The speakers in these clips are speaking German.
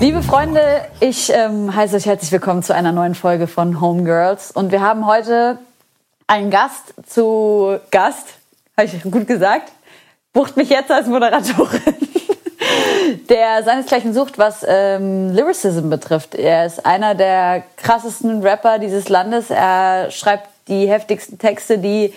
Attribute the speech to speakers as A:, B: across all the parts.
A: Liebe Freunde, ich ähm, heiße euch herzlich willkommen zu einer neuen Folge von Homegirls. Und wir haben heute einen Gast zu Gast, habe ich gut gesagt, bucht mich jetzt als Moderatorin, der seinesgleichen sucht, was ähm, Lyricism betrifft. Er ist einer der krassesten Rapper dieses Landes. Er schreibt die heftigsten Texte, die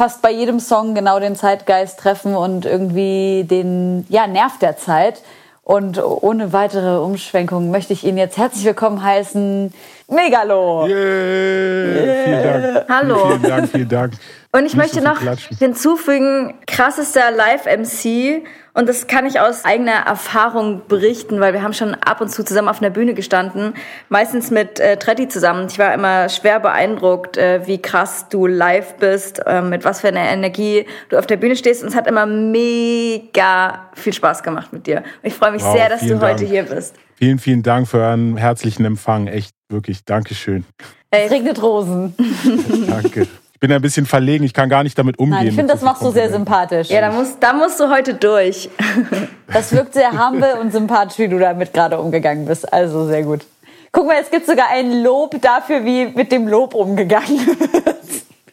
A: fast bei jedem Song genau den Zeitgeist treffen und irgendwie den ja, Nerv der Zeit. Und ohne weitere Umschwenkungen möchte ich ihn jetzt herzlich willkommen heißen. Megalo!
B: Yeah. yeah. Vielen Dank.
C: Hallo.
B: Vielen Dank, vielen Dank.
C: Und ich Nicht möchte so noch klatschen. hinzufügen, krassester Live-MC und das kann ich aus eigener Erfahrung berichten, weil wir haben schon ab und zu zusammen auf einer Bühne gestanden, meistens mit äh, Tretti zusammen. Ich war immer schwer beeindruckt, äh, wie krass du live bist, äh, mit was für einer Energie du auf der Bühne stehst. Und es hat immer mega viel Spaß gemacht mit dir. Und ich freue mich wow, sehr, dass du
B: Dank.
C: heute hier bist.
B: Vielen, vielen Dank für euren herzlichen Empfang. Echt, wirklich, Dankeschön.
A: Es regnet Rosen.
B: Danke bin ein bisschen verlegen, ich kann gar nicht damit umgehen.
A: Nein, ich finde, das machst du sehr sympathisch.
C: Ja, da musst, da musst du heute durch.
A: Das wirkt sehr humble und sympathisch, wie du damit gerade umgegangen bist. Also sehr gut. Guck mal, es gibt sogar ein Lob dafür, wie mit dem Lob umgegangen wird.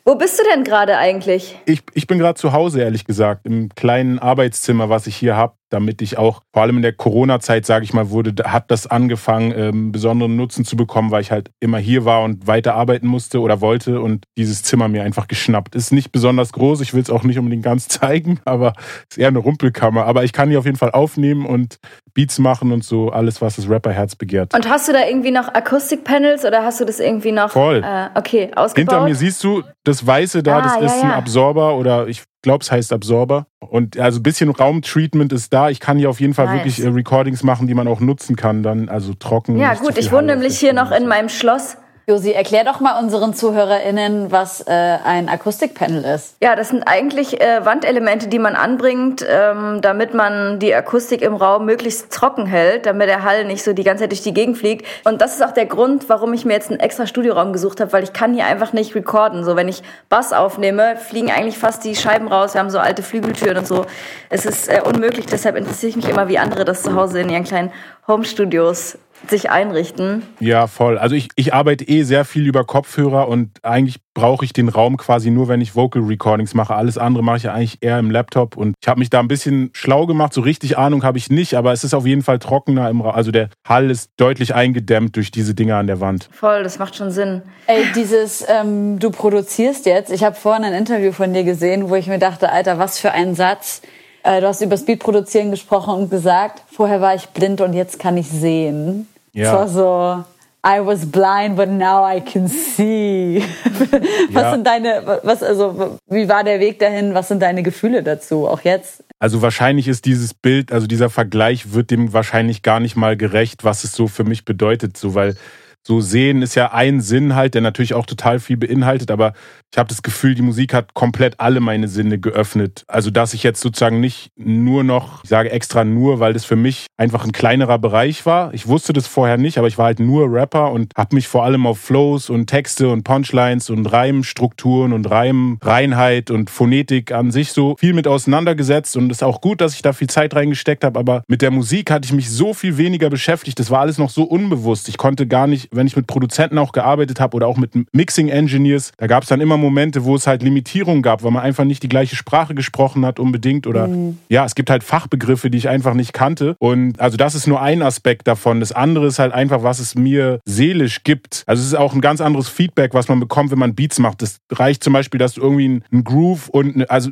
C: Wo bist du denn gerade eigentlich?
B: Ich, ich bin gerade zu Hause, ehrlich gesagt, im kleinen Arbeitszimmer, was ich hier habe damit ich auch, vor allem in der Corona-Zeit, sage ich mal, wurde, hat das angefangen, ähm, besonderen Nutzen zu bekommen, weil ich halt immer hier war und weiter arbeiten musste oder wollte und dieses Zimmer mir einfach geschnappt. Ist nicht besonders groß, ich will es auch nicht unbedingt ganz zeigen, aber ist eher eine Rumpelkammer. Aber ich kann hier auf jeden Fall aufnehmen und Beats machen und so alles, was das Rapperherz begehrt.
C: Und hast du da irgendwie noch Akustikpanels oder hast du das irgendwie noch?
B: Voll.
C: Äh, okay, ausgebaut.
B: Hinter mir siehst du das Weiße da, ah, das ja, ist ein ja. Absorber oder ich glaube, es heißt Absorber. Und also ein bisschen Raumtreatment ist da. Ich kann hier auf jeden Fall nice. wirklich äh, Recordings machen, die man auch nutzen kann, dann also trocken.
C: Ja, gut, ich wohne nämlich hier noch in meinem Schloss
A: Josi, erklär doch mal unseren ZuhörerInnen, was äh, ein Akustikpanel ist.
C: Ja, das sind eigentlich äh, Wandelemente, die man anbringt, ähm, damit man die Akustik im Raum möglichst trocken hält, damit der Hall nicht so die ganze Zeit durch die Gegend fliegt. Und das ist auch der Grund, warum ich mir jetzt einen extra Studioraum gesucht habe, weil ich kann hier einfach nicht recorden. So, wenn ich Bass aufnehme, fliegen eigentlich fast die Scheiben raus. Wir haben so alte Flügeltüren und so. Es ist äh, unmöglich, deshalb interessiere ich mich immer, wie andere das zu Hause in ihren kleinen Home-Studios sich einrichten.
B: Ja, voll. Also ich, ich arbeite eh sehr viel über Kopfhörer und eigentlich brauche ich den Raum quasi nur, wenn ich Vocal Recordings mache. Alles andere mache ich ja eigentlich eher im Laptop und ich habe mich da ein bisschen schlau gemacht. So richtig Ahnung habe ich nicht, aber es ist auf jeden Fall trockener im Raum. Also der Hall ist deutlich eingedämmt durch diese Dinger an der Wand.
C: Voll, das macht schon Sinn.
A: Ey, dieses, ähm, du produzierst jetzt. Ich habe vorhin ein Interview von dir gesehen, wo ich mir dachte, Alter, was für ein Satz. Äh, du hast über Speed produzieren gesprochen und gesagt, vorher war ich blind und jetzt kann ich sehen. Ja. Es war so, I was blind, but now I can see. was ja. sind deine, was, also, wie war der Weg dahin? Was sind deine Gefühle dazu, auch jetzt?
B: Also wahrscheinlich ist dieses Bild, also dieser Vergleich wird dem wahrscheinlich gar nicht mal gerecht, was es so für mich bedeutet, so, weil so sehen, ist ja ein Sinn halt, der natürlich auch total viel beinhaltet, aber ich habe das Gefühl, die Musik hat komplett alle meine Sinne geöffnet. Also, dass ich jetzt sozusagen nicht nur noch, ich sage extra nur, weil das für mich einfach ein kleinerer Bereich war. Ich wusste das vorher nicht, aber ich war halt nur Rapper und habe mich vor allem auf Flows und Texte und Punchlines und Reimstrukturen und Reimreinheit und Phonetik an sich so viel mit auseinandergesetzt und es ist auch gut, dass ich da viel Zeit reingesteckt habe, aber mit der Musik hatte ich mich so viel weniger beschäftigt. Das war alles noch so unbewusst. Ich konnte gar nicht, wenn ich mit Produzenten auch gearbeitet habe oder auch mit Mixing Engineers, da gab es dann immer Momente, wo es halt Limitierungen gab, weil man einfach nicht die gleiche Sprache gesprochen hat unbedingt oder mhm. ja, es gibt halt Fachbegriffe, die ich einfach nicht kannte und also das ist nur ein Aspekt davon. Das andere ist halt einfach, was es mir seelisch gibt. Also es ist auch ein ganz anderes Feedback, was man bekommt, wenn man Beats macht. Das reicht zum Beispiel, dass du irgendwie einen Groove und eine, also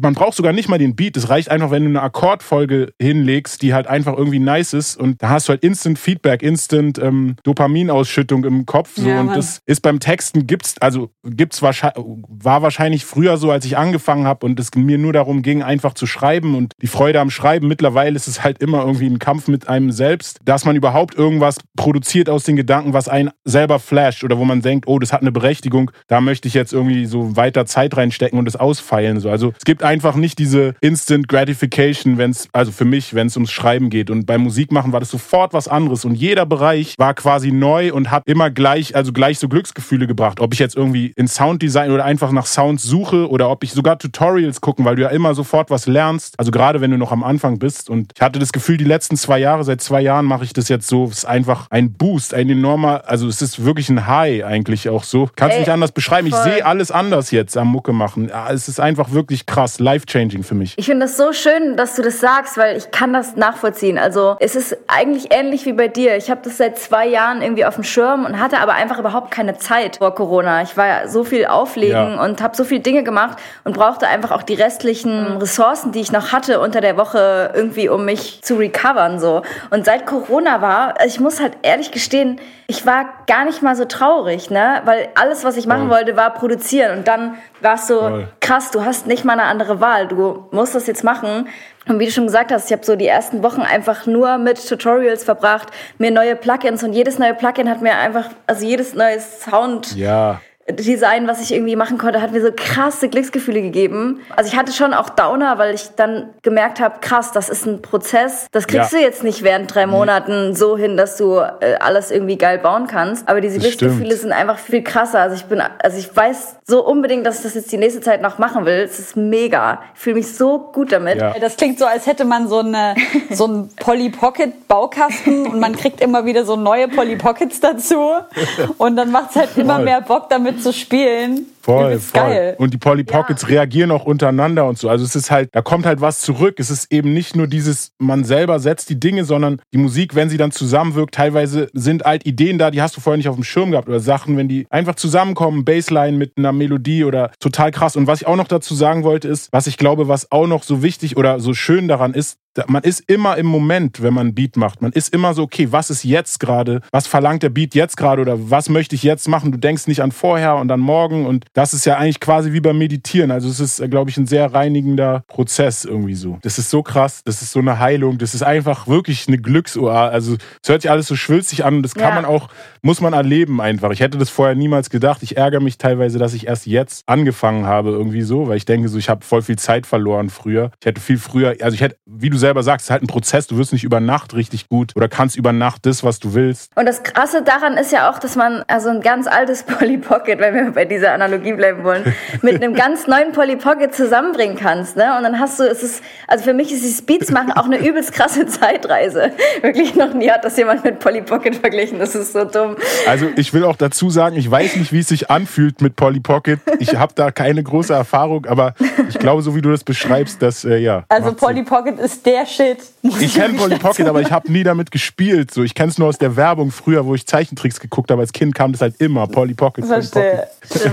B: man braucht sogar nicht mal den Beat. Es reicht einfach, wenn du eine Akkordfolge hinlegst, die halt einfach irgendwie nice ist und da hast du halt Instant Feedback, Instant ähm, Dopaminausschüttung im Kopf so ja, und das ist beim Texten gibt's also gibt's war wahrscheinlich früher so, als ich angefangen habe und es mir nur darum ging, einfach zu schreiben und die Freude am Schreiben. Mittlerweile ist es halt immer irgendwie ein Kampf mit einem selbst, dass man überhaupt irgendwas produziert aus den Gedanken, was einen selber flasht oder wo man denkt, oh, das hat eine Berechtigung, da möchte ich jetzt irgendwie so weiter Zeit reinstecken und es ausfeilen. So. Also es gibt einfach nicht diese Instant Gratification, wenn es, also für mich, wenn es ums Schreiben geht. Und beim Musikmachen war das sofort was anderes und jeder Bereich war quasi neu und hat immer gleich, also gleich so Glücksgefühle gebracht. Ob ich jetzt irgendwie in Sound Sounddesign oder einfach nach Sounds suche oder ob ich sogar Tutorials gucken, weil du ja immer sofort was lernst. Also gerade wenn du noch am Anfang bist. Und ich hatte das Gefühl, die letzten zwei Jahre, seit zwei Jahren mache ich das jetzt so. Es ist einfach ein Boost, ein enormer, also es ist wirklich ein High eigentlich auch so. Kannst du nicht anders beschreiben. Voll. Ich sehe alles anders jetzt am Mucke machen. Ja, es ist einfach wirklich krass, life-changing für mich.
C: Ich finde das so schön, dass du das sagst, weil ich kann das nachvollziehen. Also es ist eigentlich ähnlich wie bei dir. Ich habe das seit zwei Jahren irgendwie auf dem Schirm und hatte aber einfach überhaupt keine Zeit vor Corona. Ich war ja so viel auflegen ja. und habe so viele Dinge gemacht und brauchte einfach auch die restlichen Ressourcen, die ich noch hatte unter der Woche irgendwie, um mich zu recovern so. Und seit Corona war, ich muss halt ehrlich gestehen, ich war gar nicht mal so traurig, ne, weil alles, was ich machen Voll. wollte, war produzieren und dann war es so Voll. krass, du hast nicht mal eine andere Wahl, du musst das jetzt machen. Und wie du schon gesagt hast, ich habe so die ersten Wochen einfach nur mit Tutorials verbracht, mir neue Plugins und jedes neue Plugin hat mir einfach, also jedes neue Sound
B: ja.
C: Design, was ich irgendwie machen konnte, hat mir so krasse Glücksgefühle gegeben. Also ich hatte schon auch Downer, weil ich dann gemerkt habe, krass, das ist ein Prozess. Das kriegst ja. du jetzt nicht während drei Monaten so hin, dass du äh, alles irgendwie geil bauen kannst. Aber diese das Glücksgefühle stimmt. sind einfach viel krasser. Also ich bin, also ich weiß so unbedingt, dass ich das jetzt die nächste Zeit noch machen will. Es ist mega. Ich fühle mich so gut damit. Ja.
D: Das klingt so, als hätte man so eine so einen Polly Pocket Baukasten und man kriegt immer wieder so neue Polly Pockets dazu und dann macht es halt immer mehr Bock damit zu spielen.
B: Voll, voll. Geil. Und die Polly Pockets ja. reagieren auch untereinander und so. Also es ist halt, da kommt halt was zurück. Es ist eben nicht nur dieses, man selber setzt die Dinge, sondern die Musik, wenn sie dann zusammenwirkt, teilweise sind halt Ideen da, die hast du vorher nicht auf dem Schirm gehabt oder Sachen, wenn die einfach zusammenkommen, Bassline mit einer Melodie oder total krass. Und was ich auch noch dazu sagen wollte, ist, was ich glaube, was auch noch so wichtig oder so schön daran ist, man ist immer im Moment, wenn man ein Beat macht. Man ist immer so, okay, was ist jetzt gerade? Was verlangt der Beat jetzt gerade oder was möchte ich jetzt machen? Du denkst nicht an vorher und an morgen und das ist ja eigentlich quasi wie beim Meditieren. Also es ist, äh, glaube ich, ein sehr reinigender Prozess irgendwie so. Das ist so krass, das ist so eine Heilung, das ist einfach wirklich eine Glücksoase. Also es hört sich alles so schwülstig an und das kann ja. man auch, muss man erleben einfach. Ich hätte das vorher niemals gedacht. Ich ärgere mich teilweise, dass ich erst jetzt angefangen habe irgendwie so, weil ich denke so, ich habe voll viel Zeit verloren früher. Ich hätte viel früher, also ich hätte, wie du selber sagst, es ist halt ein Prozess. Du wirst nicht über Nacht richtig gut oder kannst über Nacht das, was du willst.
C: Und das Krasse daran ist ja auch, dass man also ein ganz altes Polly Pocket, wenn wir bei dieser Analogie bleiben schreiben wollen, mit einem ganz neuen Polly Pocket zusammenbringen kannst. Ne? Und dann hast du, es ist, also für mich ist dieses Beats machen auch eine übelst krasse Zeitreise. Wirklich noch nie hat das jemand mit Polly Pocket verglichen. Das ist so dumm.
B: Also ich will auch dazu sagen, ich weiß nicht, wie es sich anfühlt mit Polly Pocket. Ich habe da keine große Erfahrung, aber ich glaube, so wie du das beschreibst, dass äh, ja.
D: Also Polly Pocket ist der Shit.
B: Ich kenne Polly Pocket, aber ich habe nie damit gespielt. So, ich kenne es nur aus der Werbung früher, wo ich Zeichentricks geguckt habe. Als Kind kam das halt immer Polly Pocket.
D: Verstehe. Polly Pocket.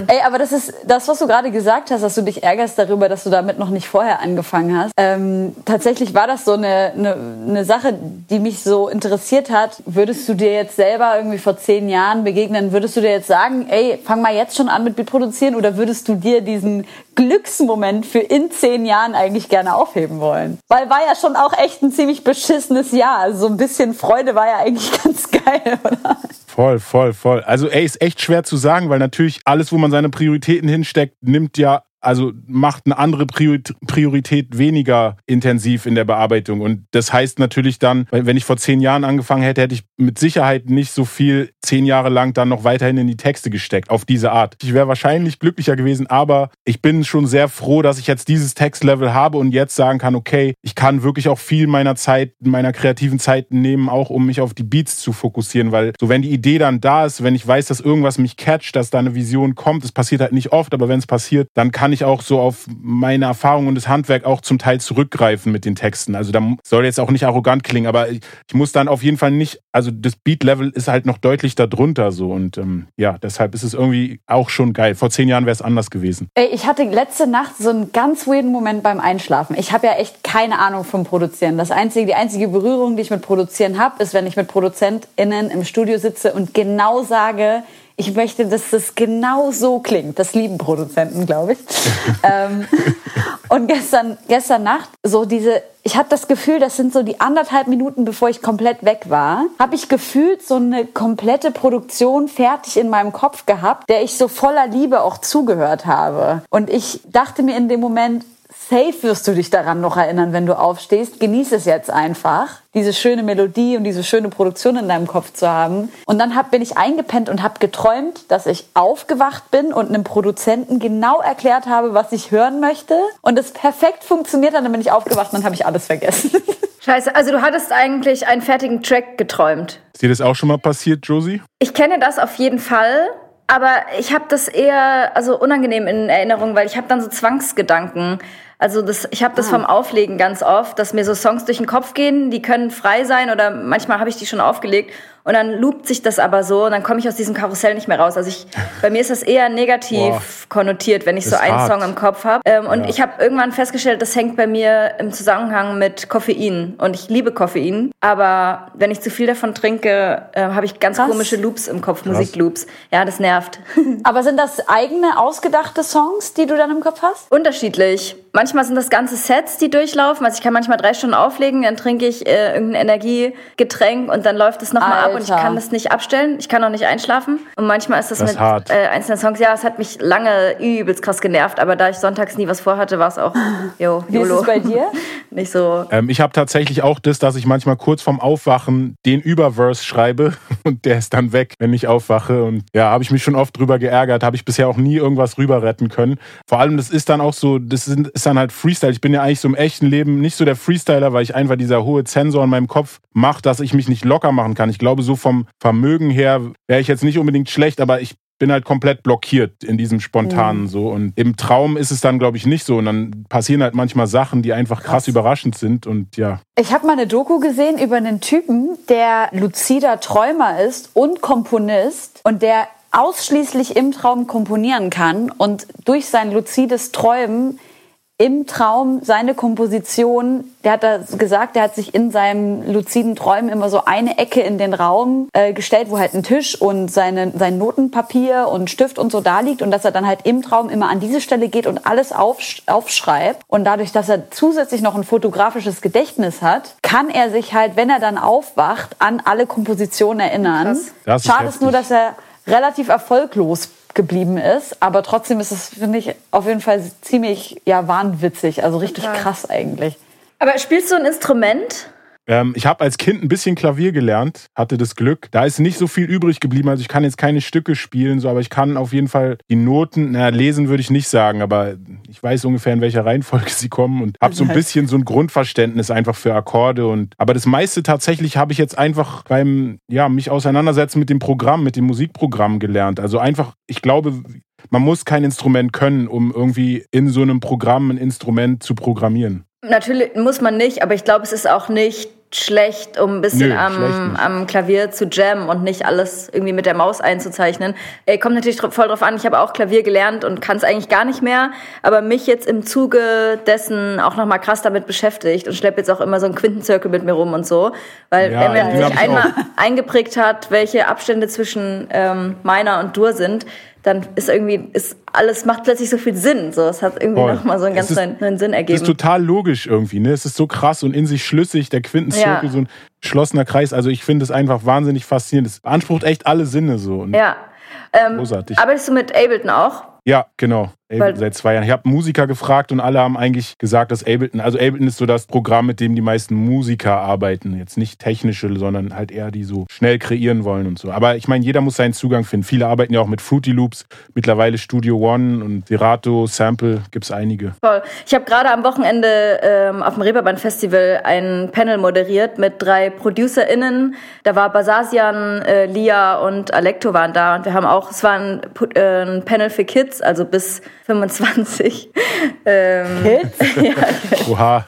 D: Ey, aber das ist das, was du gerade gesagt hast, dass du dich ärgerst darüber, dass du damit noch nicht vorher angefangen hast. Ähm, tatsächlich war das so eine, eine, eine Sache, die mich so interessiert hat. Würdest du dir jetzt selber irgendwie vor zehn Jahren begegnen, würdest du dir jetzt sagen, ey, fang mal jetzt schon an mit Beat produzieren oder würdest du dir diesen
A: Glücksmoment für in zehn Jahren eigentlich gerne aufheben wollen. Weil war ja schon auch echt ein ziemlich beschissenes Jahr. Also so ein bisschen Freude war ja eigentlich ganz geil, oder?
B: Voll, voll, voll. Also ey, ist echt schwer zu sagen, weil natürlich alles, wo man seine Prioritäten hinsteckt, nimmt ja also macht eine andere Priorität weniger intensiv in der Bearbeitung. Und das heißt natürlich dann, wenn ich vor zehn Jahren angefangen hätte, hätte ich mit Sicherheit nicht so viel zehn Jahre lang dann noch weiterhin in die Texte gesteckt, auf diese Art. Ich wäre wahrscheinlich glücklicher gewesen, aber ich bin schon sehr froh, dass ich jetzt dieses Textlevel habe und jetzt sagen kann, okay, ich kann wirklich auch viel meiner Zeit, meiner kreativen Zeit nehmen, auch um mich auf die Beats zu fokussieren, weil so wenn die Idee dann da ist, wenn ich weiß, dass irgendwas mich catcht, dass da eine Vision kommt, es passiert halt nicht oft, aber wenn es passiert, dann kann ich ich auch so auf meine Erfahrung und das Handwerk auch zum Teil zurückgreifen mit den Texten. Also da soll jetzt auch nicht arrogant klingen, aber ich, ich muss dann auf jeden Fall nicht, also das Beat-Level ist halt noch deutlich darunter so und ähm, ja, deshalb ist es irgendwie auch schon geil. Vor zehn Jahren wäre es anders gewesen.
A: Ey, ich hatte letzte Nacht so einen ganz weirden Moment beim Einschlafen. Ich habe ja echt keine Ahnung vom Produzieren. Das einzige, die einzige Berührung, die ich mit Produzieren habe, ist, wenn ich mit ProduzentInnen im Studio sitze und genau sage, ich möchte, dass das genau so klingt. Das lieben Produzenten, glaube ich. ähm, und gestern, gestern Nacht, so diese, ich hatte das Gefühl, das sind so die anderthalb Minuten, bevor ich komplett weg war, habe ich gefühlt so eine komplette Produktion fertig in meinem Kopf gehabt, der ich so voller Liebe auch zugehört habe. Und ich dachte mir in dem Moment, safe wirst du dich daran noch erinnern, wenn du aufstehst. Genieß es jetzt einfach, diese schöne Melodie und diese schöne Produktion in deinem Kopf zu haben. Und dann hab, bin ich eingepennt und habe geträumt, dass ich aufgewacht bin und einem Produzenten genau erklärt habe, was ich hören möchte. Und es perfekt funktioniert hat. Dann bin ich aufgewacht und dann habe ich alles vergessen.
C: Scheiße, also du hattest eigentlich einen fertigen Track geträumt.
B: Ist dir das auch schon mal passiert, Josie?
C: Ich kenne das auf jeden Fall. Aber ich habe das eher also unangenehm in Erinnerung, weil ich habe dann so Zwangsgedanken. Also das, ich habe das ah. vom Auflegen ganz oft, dass mir so Songs durch den Kopf gehen, die können frei sein oder manchmal habe ich die schon aufgelegt und dann loopt sich das aber so und dann komme ich aus diesem Karussell nicht mehr raus. Also ich, bei mir ist das eher negativ Boah. konnotiert, wenn ich so einen hart. Song im Kopf habe. Ähm, und ja. ich habe irgendwann festgestellt, das hängt bei mir im Zusammenhang mit Koffein. Und ich liebe Koffein. Aber wenn ich zu viel davon trinke, äh, habe ich ganz Krass. komische Loops im Kopf, Krass. Musikloops. Ja, das nervt.
A: aber sind das eigene, ausgedachte Songs, die du dann im Kopf hast?
C: Unterschiedlich. Manchmal sind das ganze Sets, die durchlaufen. Also ich kann manchmal drei Stunden auflegen, dann trinke ich äh, irgendein Energiegetränk und dann läuft es nochmal ab und ich kann das nicht abstellen. Ich kann auch nicht einschlafen. Und manchmal ist das, das mit äh, einzelnen Songs. Ja, es hat mich lange übelst krass genervt, aber da ich sonntags nie was vorhatte, war es auch jo,
A: Wie YOLO. ist es bei dir?
C: nicht so.
B: Ähm, ich habe tatsächlich auch das, dass ich manchmal kurz vorm Aufwachen den Überverse schreibe und der ist dann weg, wenn ich aufwache. Und ja, habe ich mich schon oft drüber geärgert, habe ich bisher auch nie irgendwas rüber retten können. Vor allem, das ist dann auch so, das ist dann halt Freestyle. Ich bin ja eigentlich so im echten Leben nicht so der Freestyler, weil ich einfach dieser hohe Zensor in meinem Kopf mache, dass ich mich nicht locker machen kann. Ich glaube, so vom Vermögen her wäre ich jetzt nicht unbedingt schlecht, aber ich bin halt komplett blockiert in diesem spontanen mhm. so und im Traum ist es dann glaube ich nicht so und dann passieren halt manchmal Sachen, die einfach krass, krass überraschend sind und ja.
A: Ich habe mal eine Doku gesehen über einen Typen, der luzider Träumer ist und Komponist und der ausschließlich im Traum komponieren kann und durch sein luzides Träumen im Traum seine Komposition, der hat da gesagt, der hat sich in seinem luziden Träumen immer so eine Ecke in den Raum äh, gestellt, wo halt ein Tisch und seine, sein Notenpapier und Stift und so da liegt und dass er dann halt im Traum immer an diese Stelle geht und alles aufsch aufschreibt. Und dadurch, dass er zusätzlich noch ein fotografisches Gedächtnis hat, kann er sich halt, wenn er dann aufwacht, an alle Kompositionen erinnern. Schade ist nur, dass er relativ erfolglos geblieben ist. Aber trotzdem ist es, finde ich, auf jeden Fall ziemlich ja, wahnwitzig. Also richtig Total. krass eigentlich.
C: Aber spielst du ein Instrument?
B: Ähm, ich habe als Kind ein bisschen Klavier gelernt, hatte das Glück. Da ist nicht so viel übrig geblieben. Also ich kann jetzt keine Stücke spielen, so, aber ich kann auf jeden Fall die Noten, na, lesen würde ich nicht sagen, aber ich weiß ungefähr, in welcher Reihenfolge sie kommen und habe so ein bisschen so ein Grundverständnis einfach für Akkorde. Und aber das meiste tatsächlich habe ich jetzt einfach beim ja, mich auseinandersetzen mit dem Programm, mit dem Musikprogramm gelernt. Also einfach, ich glaube, man muss kein Instrument können, um irgendwie in so einem Programm ein Instrument zu programmieren.
C: Natürlich muss man nicht, aber ich glaube, es ist auch nicht schlecht, um ein bisschen Nö, am, am Klavier zu jammen und nicht alles irgendwie mit der Maus einzuzeichnen. Äh, kommt natürlich voll drauf an, ich habe auch Klavier gelernt und kann es eigentlich gar nicht mehr, aber mich jetzt im Zuge dessen auch nochmal krass damit beschäftigt und schleppe jetzt auch immer so einen Quintenzirkel mit mir rum und so, weil ja, wenn man sich einmal eingeprägt hat, welche Abstände zwischen ähm, meiner und Dur sind, dann ist irgendwie, ist alles macht plötzlich so viel Sinn. So, es hat irgendwie nochmal so einen ganz ist, neuen, neuen, Sinn ergeben.
B: Es ist total logisch irgendwie, ne? Es ist so krass und in sich schlüssig, der Quintenzirkel, ja. so ein geschlossener Kreis. Also ich finde es einfach wahnsinnig faszinierend. Es beansprucht echt alle Sinne so.
C: ja. Ähm, großartig. Arbeitest du mit Ableton auch?
B: Ja, genau. Ableton seit zwei Jahren. Ich habe Musiker gefragt und alle haben eigentlich gesagt, dass Ableton, also Ableton ist so das Programm, mit dem die meisten Musiker arbeiten. Jetzt nicht technische, sondern halt eher die so schnell kreieren wollen und so. Aber ich meine, jeder muss seinen Zugang finden. Viele arbeiten ja auch mit Fruity Loops, mittlerweile Studio One und Serato, Sample, gibt es einige.
C: Voll. Ich habe gerade am Wochenende ähm, auf dem Reeperbahn Festival ein Panel moderiert mit drei ProducerInnen. Da war Basasian, äh, Lia und Alecto waren da und wir haben auch, es war ein, äh, ein Panel für Kids, also bis 25.
A: Ähm, Kids? ja,
B: Oha.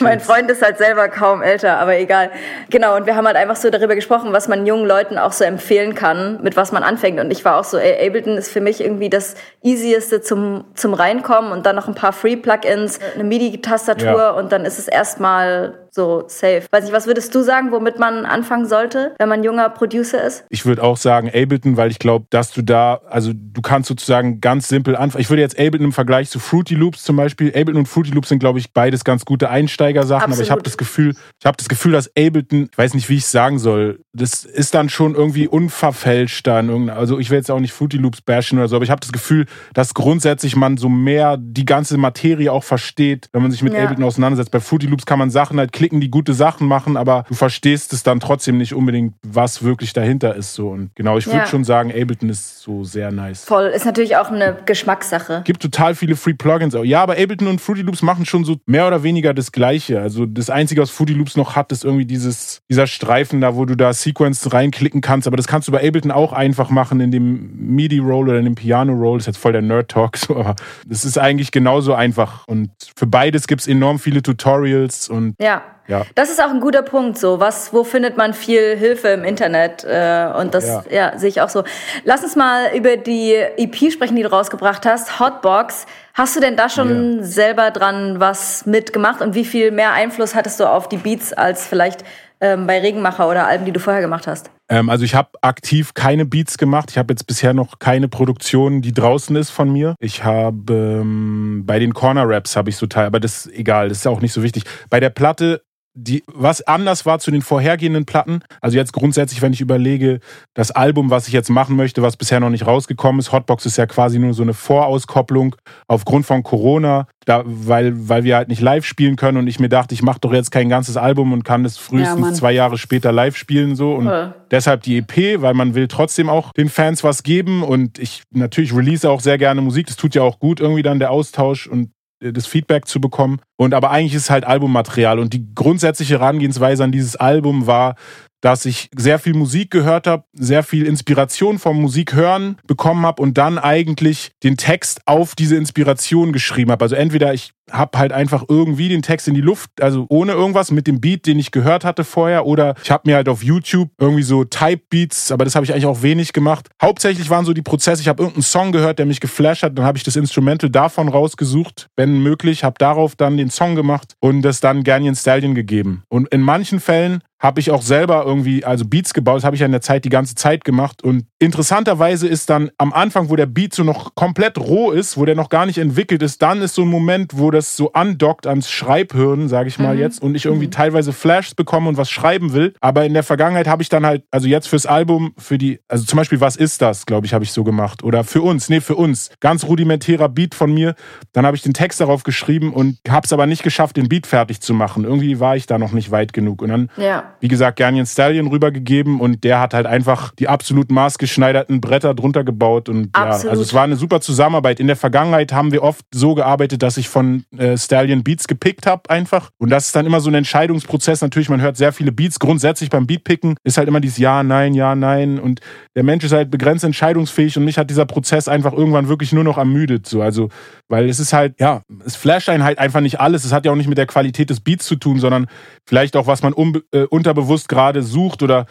C: mein Freund ist halt selber kaum älter, aber egal. Genau, und wir haben halt einfach so darüber gesprochen, was man jungen Leuten auch so empfehlen kann, mit was man anfängt. Und ich war auch so, ey, Ableton ist für mich irgendwie das easieste zum, zum Reinkommen und dann noch ein paar Free-Plugins, eine MIDI-Tastatur ja. und dann ist es erstmal so safe. Weiß nicht, was würdest du sagen, womit man anfangen sollte, wenn man junger Producer ist?
B: Ich würde auch sagen Ableton, weil ich glaube, dass du da, also du kannst sozusagen ganz simpel anfangen. Ich würde jetzt Ableton im Vergleich zu Fruity Loops zum Beispiel, Ableton und Fruity Loops sind, glaube ich, beides ganz gute Einsteigersachen, Absolut. aber ich habe das Gefühl, ich habe das Gefühl, dass Ableton, ich weiß nicht, wie ich es sagen soll, das ist dann schon irgendwie unverfälscht dann. Also ich will jetzt auch nicht Fruity Loops bashen oder so, aber ich habe das Gefühl, dass grundsätzlich man so mehr die ganze Materie auch versteht, wenn man sich mit ja. Ableton auseinandersetzt. Bei Fruity Loops kann man Sachen halt klicken die gute Sachen machen, aber du verstehst es dann trotzdem nicht unbedingt, was wirklich dahinter ist. So. Und genau, ich würde ja. schon sagen, Ableton ist so sehr nice.
C: Voll, ist natürlich auch eine Geschmackssache.
B: Gibt total viele Free Plugins auch. Ja, aber Ableton und Fruity Loops machen schon so mehr oder weniger das Gleiche. Also das Einzige, was Fruity Loops noch hat, ist irgendwie dieses, dieser Streifen da, wo du da Sequence reinklicken kannst. Aber das kannst du bei Ableton auch einfach machen in dem MIDI-Roll oder in dem Piano-Roll. Das ist jetzt voll der Nerd-Talk. So, aber das ist eigentlich genauso einfach. Und für beides gibt es enorm viele Tutorials und
C: ja. Ja. Das ist auch ein guter Punkt. So, was, wo findet man viel Hilfe im Internet? Äh, und das, ja. ja, sehe ich auch so. Lass uns mal über die EP sprechen, die du rausgebracht hast, Hotbox. Hast du denn da schon ja. selber dran was mitgemacht und wie viel mehr Einfluss hattest du auf die Beats als vielleicht ähm, bei Regenmacher oder Alben, die du vorher gemacht hast?
B: Ähm, also ich habe aktiv keine Beats gemacht. Ich habe jetzt bisher noch keine Produktion, die draußen ist von mir. Ich habe ähm, bei den Corner Raps habe ich so teil, aber das ist egal, das ist auch nicht so wichtig. Bei der Platte die, was anders war zu den vorhergehenden Platten. Also jetzt grundsätzlich, wenn ich überlege, das Album, was ich jetzt machen möchte, was bisher noch nicht rausgekommen ist, Hotbox ist ja quasi nur so eine Vorauskopplung aufgrund von Corona, da, weil, weil wir halt nicht live spielen können und ich mir dachte, ich mache doch jetzt kein ganzes Album und kann es frühestens ja, zwei Jahre später live spielen so und ja. deshalb die EP, weil man will trotzdem auch den Fans was geben und ich natürlich release auch sehr gerne Musik, das tut ja auch gut irgendwie dann der Austausch und das Feedback zu bekommen. Und aber eigentlich ist es halt Albummaterial. Und die grundsätzliche Herangehensweise an dieses Album war, dass ich sehr viel Musik gehört habe, sehr viel Inspiration vom Musikhören bekommen habe und dann eigentlich den Text auf diese Inspiration geschrieben habe. Also entweder ich habe halt einfach irgendwie den Text in die Luft, also ohne irgendwas mit dem Beat, den ich gehört hatte vorher, oder ich habe mir halt auf YouTube irgendwie so Type Beats, aber das habe ich eigentlich auch wenig gemacht. Hauptsächlich waren so die Prozesse, ich habe irgendeinen Song gehört, der mich geflasht hat, dann habe ich das Instrumental davon rausgesucht, wenn möglich, habe darauf dann den Song gemacht und das dann Ganyan Stallion gegeben. Und in manchen Fällen habe ich auch selber irgendwie, also Beats gebaut, das habe ich ja in der Zeit die ganze Zeit gemacht. Und interessanterweise ist dann am Anfang, wo der Beat so noch komplett roh ist, wo der noch gar nicht entwickelt ist, dann ist so ein Moment, wo das so andockt ans Schreibhirn, sage ich mal mhm. jetzt, und ich irgendwie mhm. teilweise Flashs bekomme und was schreiben will. Aber in der Vergangenheit habe ich dann halt, also jetzt fürs Album, für die, also zum Beispiel, was ist das, glaube ich, habe ich so gemacht. Oder für uns, nee, für uns. Ganz rudimentärer Beat von mir. Dann habe ich den Text darauf geschrieben und habe es aber nicht geschafft, den Beat fertig zu machen. Irgendwie war ich da noch nicht weit genug. Und dann ja wie gesagt, Ganyan Stallion rübergegeben und der hat halt einfach die absolut maßgeschneiderten Bretter drunter gebaut. Und absolut. ja, also es war eine super Zusammenarbeit. In der Vergangenheit haben wir oft so gearbeitet, dass ich von äh, Stallion Beats gepickt habe einfach. Und das ist dann immer so ein Entscheidungsprozess. Natürlich, man hört sehr viele Beats. Grundsätzlich beim Beatpicken ist halt immer dieses Ja, Nein, Ja, Nein. Und der Mensch ist halt begrenzt entscheidungsfähig und mich hat dieser Prozess einfach irgendwann wirklich nur noch ermüdet. So. Also, weil es ist halt, ja, es flasht einen halt einfach nicht alles. Es hat ja auch nicht mit der Qualität des Beats zu tun, sondern vielleicht auch, was man äh, unterbewusst gerade sucht oder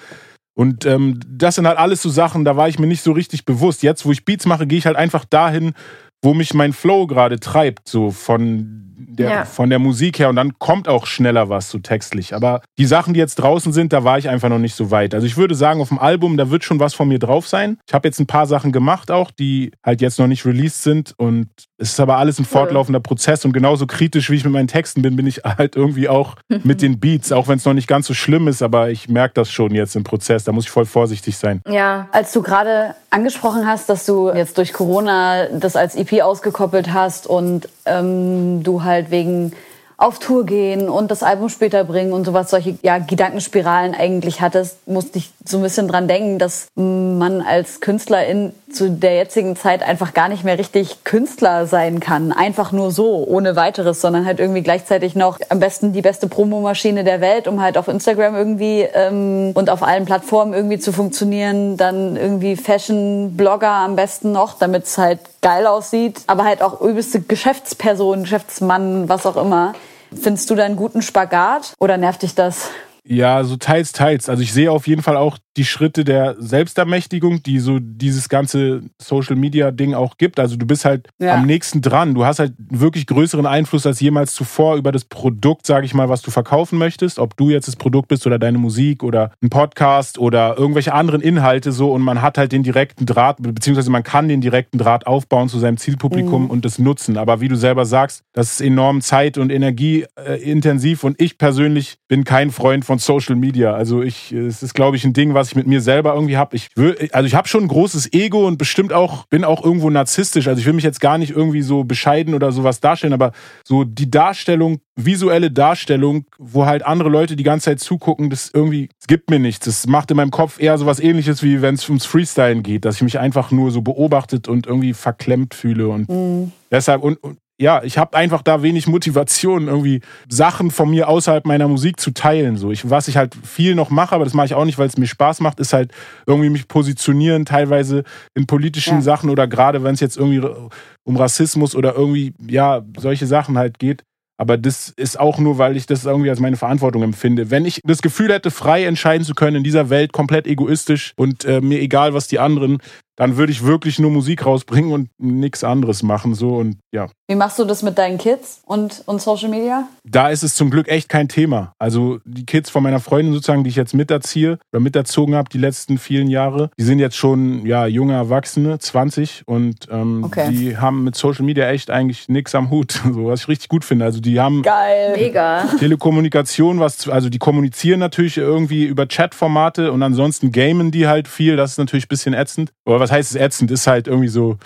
B: und ähm, das sind halt alles so Sachen, da war ich mir nicht so richtig bewusst. Jetzt, wo ich Beats mache, gehe ich halt einfach dahin, wo mich mein Flow gerade treibt, so von der, ja. von der Musik her und dann kommt auch schneller was so textlich. Aber die Sachen, die jetzt draußen sind, da war ich einfach noch nicht so weit. Also ich würde sagen, auf dem Album, da wird schon was von mir drauf sein. Ich habe jetzt ein paar Sachen gemacht auch, die halt jetzt noch nicht released sind und es ist aber alles ein fortlaufender Prozess und genauso kritisch, wie ich mit meinen Texten bin, bin ich halt irgendwie auch mit den Beats, auch wenn es noch nicht ganz so schlimm ist, aber ich merke das schon jetzt im Prozess. Da muss ich voll vorsichtig sein.
A: Ja, als du gerade angesprochen hast, dass du jetzt durch Corona das als EP ausgekoppelt hast und ähm, du halt wegen auf Tour gehen und das Album später bringen und sowas, solche ja, Gedankenspiralen eigentlich hattest, musste ich so ein bisschen dran denken, dass man als Künstlerin zu der jetzigen Zeit einfach gar nicht mehr richtig Künstler sein kann. Einfach nur so, ohne weiteres, sondern halt irgendwie gleichzeitig noch am besten die beste Promomaschine der Welt, um halt auf Instagram irgendwie ähm, und auf allen Plattformen irgendwie zu funktionieren. Dann irgendwie Fashion-Blogger am besten noch, damit es halt geil aussieht. Aber halt auch übelste Geschäftsperson, Geschäftsmann, was auch immer. Findest du da einen guten Spagat oder nervt dich das?
B: Ja, so teils, teils. Also ich sehe auf jeden Fall auch die Schritte der Selbstermächtigung, die so dieses ganze Social Media Ding auch gibt. Also du bist halt ja. am nächsten dran. Du hast halt wirklich größeren Einfluss als jemals zuvor über das Produkt, sage ich mal, was du verkaufen möchtest. Ob du jetzt das Produkt bist oder deine Musik oder ein Podcast oder irgendwelche anderen Inhalte so. Und man hat halt den direkten Draht, beziehungsweise man kann den direkten Draht aufbauen zu seinem Zielpublikum mhm. und das nutzen. Aber wie du selber sagst, das ist enorm zeit- und energieintensiv. Und ich persönlich bin kein Freund von Social Media. Also ich, es ist, glaube ich, ein Ding, was was ich mit mir selber irgendwie habe. Ich will, also ich habe schon ein großes Ego und bestimmt auch, bin auch irgendwo narzisstisch. Also ich will mich jetzt gar nicht irgendwie so bescheiden oder sowas darstellen, aber so die Darstellung, visuelle Darstellung, wo halt andere Leute die ganze Zeit zugucken, das irgendwie, es gibt mir nichts. Das macht in meinem Kopf eher sowas ähnliches, wie wenn es ums Freestylen geht, dass ich mich einfach nur so beobachtet und irgendwie verklemmt fühle und mhm. deshalb und, und ja, ich habe einfach da wenig Motivation, irgendwie Sachen von mir außerhalb meiner Musik zu teilen. So, ich, was ich halt viel noch mache, aber das mache ich auch nicht, weil es mir Spaß macht, ist halt irgendwie mich positionieren, teilweise in politischen ja. Sachen oder gerade wenn es jetzt irgendwie um Rassismus oder irgendwie, ja, solche Sachen halt geht. Aber das ist auch nur, weil ich das irgendwie als meine Verantwortung empfinde. Wenn ich das Gefühl hätte, frei entscheiden zu können in dieser Welt, komplett egoistisch und äh, mir egal, was die anderen dann würde ich wirklich nur Musik rausbringen und nichts anderes machen. So und ja.
A: Wie machst du das mit deinen Kids und, und Social Media?
B: Da ist es zum Glück echt kein Thema. Also die Kids von meiner Freundin sozusagen, die ich jetzt miterziehe oder miterzogen habe die letzten vielen Jahre, die sind jetzt schon ja junge Erwachsene, 20 und ähm, okay. die haben mit Social Media echt eigentlich nichts am Hut. So, was ich richtig gut finde. Also die haben
A: Geil. Mega.
B: Telekommunikation, was also die kommunizieren natürlich irgendwie über Chatformate und ansonsten gamen die halt viel. Das ist natürlich ein bisschen ätzend. Aber was heißt es ätzend? Ist halt irgendwie so,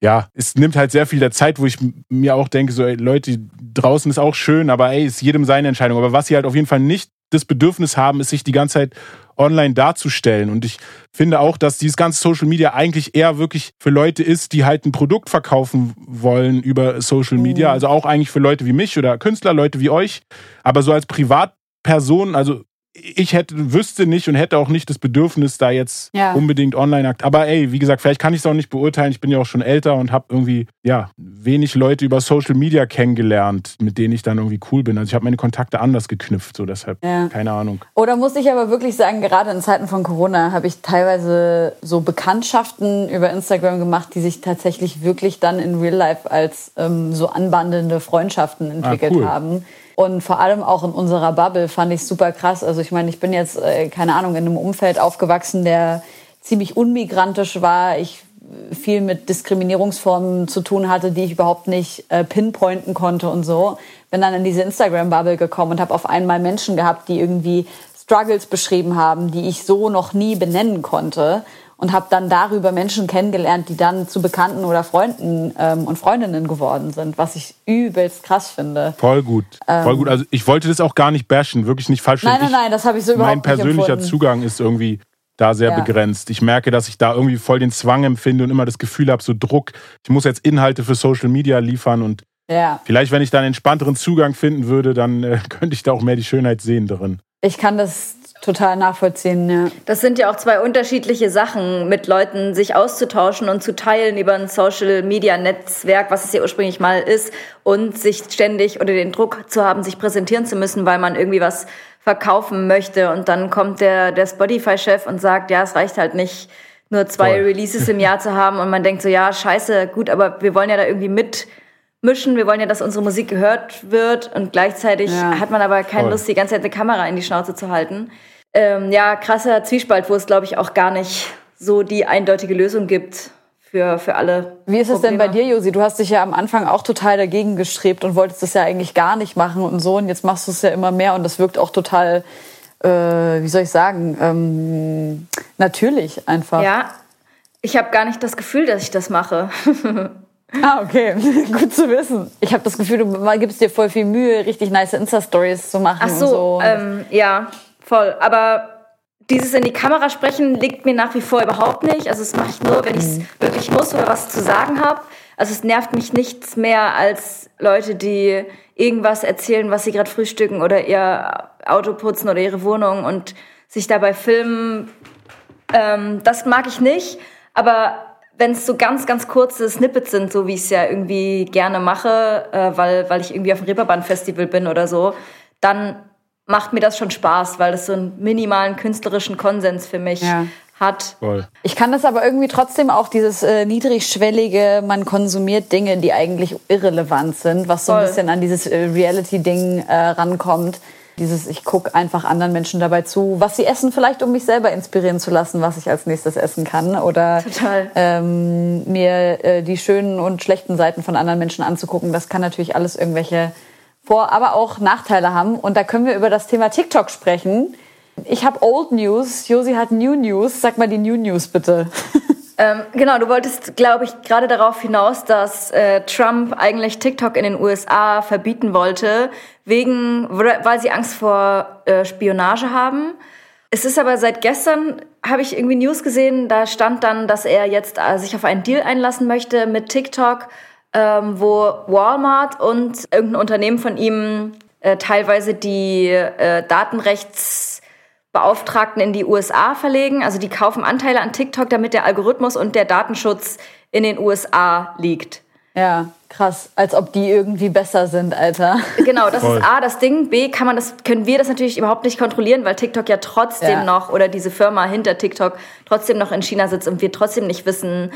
B: ja, es nimmt halt sehr viel der Zeit, wo ich mir auch denke, so, ey, Leute, draußen ist auch schön, aber ey, ist jedem seine Entscheidung. Aber was sie halt auf jeden Fall nicht das Bedürfnis haben, ist sich die ganze Zeit online darzustellen. Und ich finde auch, dass dieses ganze Social Media eigentlich eher wirklich für Leute ist, die halt ein Produkt verkaufen wollen über Social Media. Mhm. Also auch eigentlich für Leute wie mich oder Künstler, Leute wie euch. Aber so als Privatperson, also ich hätte, wüsste nicht und hätte auch nicht das Bedürfnis, da jetzt ja. unbedingt online akt. Aber ey, wie gesagt, vielleicht kann ich es auch nicht beurteilen. Ich bin ja auch schon älter und habe irgendwie, ja, wenig Leute über Social Media kennengelernt, mit denen ich dann irgendwie cool bin. Also ich habe meine Kontakte anders geknüpft, so deshalb, ja. keine Ahnung.
A: Oder muss ich aber wirklich sagen, gerade in Zeiten von Corona habe ich teilweise so Bekanntschaften über Instagram gemacht, die sich tatsächlich wirklich dann in Real Life als ähm, so anbandende Freundschaften entwickelt ah, cool. haben. Und vor allem auch in unserer Bubble fand ich super krass. Also ich meine, ich bin jetzt, äh, keine Ahnung, in einem Umfeld aufgewachsen, der ziemlich unmigrantisch war. Ich viel mit Diskriminierungsformen zu tun hatte, die ich überhaupt nicht äh, pinpointen konnte und so. Bin dann in diese Instagram-Bubble gekommen und habe auf einmal Menschen gehabt, die irgendwie Struggles beschrieben haben, die ich so noch nie benennen konnte und habe dann darüber Menschen kennengelernt, die dann zu Bekannten oder Freunden ähm, und Freundinnen geworden sind, was ich übelst krass finde.
B: Voll gut, ähm, voll gut. Also ich wollte das auch gar nicht bashen, wirklich nicht falsch.
A: Nein, nein, nein, das habe ich so überhaupt
B: nicht Mein persönlicher
A: empfunden.
B: Zugang ist irgendwie da sehr ja. begrenzt. Ich merke, dass ich da irgendwie voll den Zwang empfinde und immer das Gefühl habe, so Druck. Ich muss jetzt Inhalte für Social Media liefern und ja. vielleicht, wenn ich dann entspannteren Zugang finden würde, dann äh, könnte ich da auch mehr die Schönheit sehen darin.
A: Ich kann das total nachvollziehen, ja.
C: Das sind ja auch zwei unterschiedliche Sachen, mit Leuten sich auszutauschen und zu teilen über ein Social Media Netzwerk, was es ja ursprünglich mal ist, und sich ständig oder den Druck zu haben, sich präsentieren zu müssen, weil man irgendwie was verkaufen möchte. Und dann kommt der, der Spotify-Chef und sagt, ja, es reicht halt nicht, nur zwei Voll. Releases im Jahr zu haben. Und man denkt so, ja, scheiße, gut, aber wir wollen ja da irgendwie mit mischen. Wir wollen ja, dass unsere Musik gehört wird und gleichzeitig
A: Ja.
C: hat man aber keine
B: Voll.
C: Lust, die ganze Zeit eine Kamera in die Schnauze zu halten. Ähm, ja, krasser Zwiespalt, wo es, glaube ich, auch gar nicht so die eindeutige Lösung gibt für, für alle.
A: Wie ist es denn bei
C: Probleme.
A: dir, Josi? Du hast dich ja am Anfang auch total dagegen gestrebt und wolltest das ja eigentlich gar nicht machen und so. Und jetzt machst du es ja immer mehr und das wirkt auch total, äh, wie soll ich sagen, ähm, natürlich einfach.
C: Ja, ich habe gar nicht das Gefühl, dass ich das mache.
A: Ah, okay. Gut zu wissen. Ich habe das Gefühl, du gibst dir voll viel Mühe, richtig nice Insta-Stories zu machen
C: Ach
A: und
C: so,
A: so.
C: Ähm, ja, voll. Aber dieses in die Kamera sprechen liegt mir nach wie vor überhaupt nicht. Also das mache ich nur, wenn ich es wirklich muss oder was zu sagen habe. Also es nervt mich nichts mehr als Leute, die irgendwas erzählen, was sie gerade frühstücken oder ihr Auto putzen oder ihre Wohnung und sich dabei filmen. Ähm, das mag ich nicht. Aber wenn es so ganz, ganz kurze Snippets sind, so wie ich es ja irgendwie gerne mache, äh, weil, weil ich irgendwie auf dem Reeperbahn-Festival bin oder so, dann macht mir das schon Spaß, weil das so einen minimalen künstlerischen Konsens für mich
A: Ja.
C: hat.
B: Voll.
A: Ich kann das aber irgendwie trotzdem auch dieses äh, niedrigschwellige, man konsumiert Dinge, die eigentlich irrelevant sind, was so ein
C: Voll.
A: bisschen an dieses äh, Reality-Ding äh, rankommt. Dieses, ich gucke einfach anderen Menschen dabei zu, was sie essen, vielleicht um mich selber inspirieren zu lassen, was ich als nächstes essen kann. Oder
C: Total.
A: ähm, mir äh, die schönen und schlechten Seiten von anderen Menschen anzugucken. Das kann natürlich alles irgendwelche Vor-, aber auch Nachteile haben. Und da können wir über das Thema TikTok sprechen. Ich habe Old News, Josi hat New News. Sag mal die New News bitte.
C: Ähm, genau, du wolltest, glaube ich, gerade darauf hinaus, dass äh, Trump eigentlich TikTok in den USA verbieten wollte, wegen, weil sie Angst vor äh, Spionage haben. Es ist aber seit gestern, habe ich irgendwie News gesehen, da stand dann, dass er jetzt äh, sich auf einen Deal einlassen möchte mit TikTok, ähm, wo Walmart und irgendein Unternehmen von ihm äh, teilweise die äh, Datenrechtsbeauftragten in die USA verlegen. Also die kaufen Anteile an TikTok, damit der Algorithmus und der Datenschutz in den USA liegt.
A: Ja, krass. Als ob die irgendwie besser sind, Alter.
C: Genau, das
B: Voll.
C: ist A, das Ding. B, kann man das, können wir das natürlich überhaupt nicht kontrollieren, weil TikTok ja trotzdem
A: Ja.
C: noch oder diese Firma hinter TikTok trotzdem noch in China sitzt und wir trotzdem nicht wissen,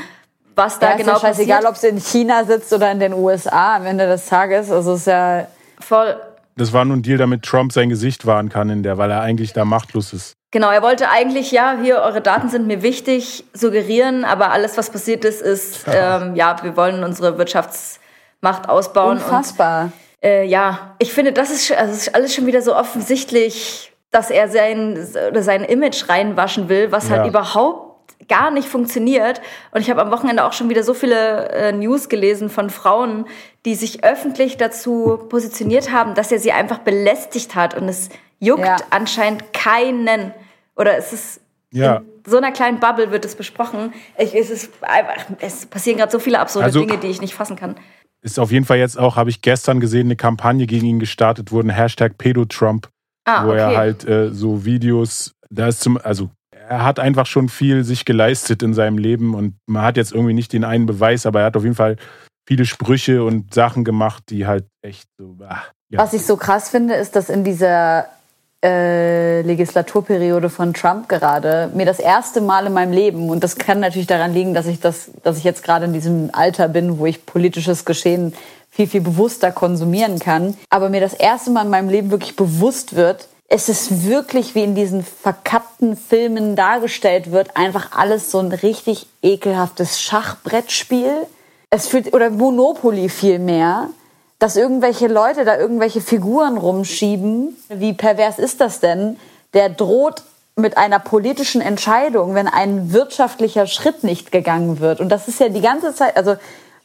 C: was da
A: Da
C: genau
A: ist ja scheißegal,
C: passiert.
A: ob sie in China sitzt oder in den USA am Ende des Tages. Also es ist ja
C: Voll.
B: Das war nur ein Deal, damit Trump sein Gesicht wahren kann in der, weil er eigentlich da machtlos ist.
C: Genau, er wollte eigentlich, ja, hier, eure Daten sind mir wichtig, suggerieren, aber alles, was passiert ist, ist, ähm, ja, wir wollen unsere Wirtschaftsmacht ausbauen.
A: unfassbar.
C: Und äh, ja, ich finde, das ist, also es ist alles schon wieder so offensichtlich, dass er sein, oder sein Image reinwaschen will, was halt
B: Ja.
C: überhaupt gar nicht funktioniert. Und ich habe am Wochenende auch schon wieder so viele äh, News gelesen von Frauen, die sich öffentlich dazu positioniert haben, dass er sie einfach belästigt hat. Und es juckt
A: Ja.
C: anscheinend keinen. Oder es ist
B: Ja.
C: in so einer kleinen Bubble wird es besprochen. Ich, es ist einfach, es passieren gerade so viele absurde
B: Also-
C: Dinge, die ich nicht fassen kann.
B: Ist auf jeden Fall jetzt auch, habe ich gestern gesehen, eine Kampagne gegen ihn gestartet worden, Hashtag Pedo-Trump,
C: Ah,
B: wo
C: okay.
B: er halt äh, so Videos, da ist zum, also er hat einfach schon viel sich geleistet in seinem Leben und man hat jetzt irgendwie nicht den einen Beweis, aber er hat auf jeden Fall viele Sprüche und Sachen gemacht, die halt echt so, ah, ja.
A: Was ich so krass finde, ist, dass in dieser äh, Legislaturperiode von Trump gerade mir das erste Mal in meinem Leben und das kann natürlich daran liegen, dass ich das, dass ich jetzt gerade in diesem Alter bin, wo ich politisches Geschehen viel viel bewusster konsumieren kann, aber mir das erste Mal in meinem Leben wirklich bewusst wird, es ist wirklich wie in diesen verkappten Filmen dargestellt wird, einfach alles so ein richtig ekelhaftes Schachbrettspiel. Es fühlt oder Monopoly viel mehr dass irgendwelche Leute da irgendwelche Figuren rumschieben. Wie pervers ist das denn? Der droht mit einer politischen Entscheidung, wenn ein wirtschaftlicher Schritt nicht gegangen wird. Und das ist ja die ganze Zeit, also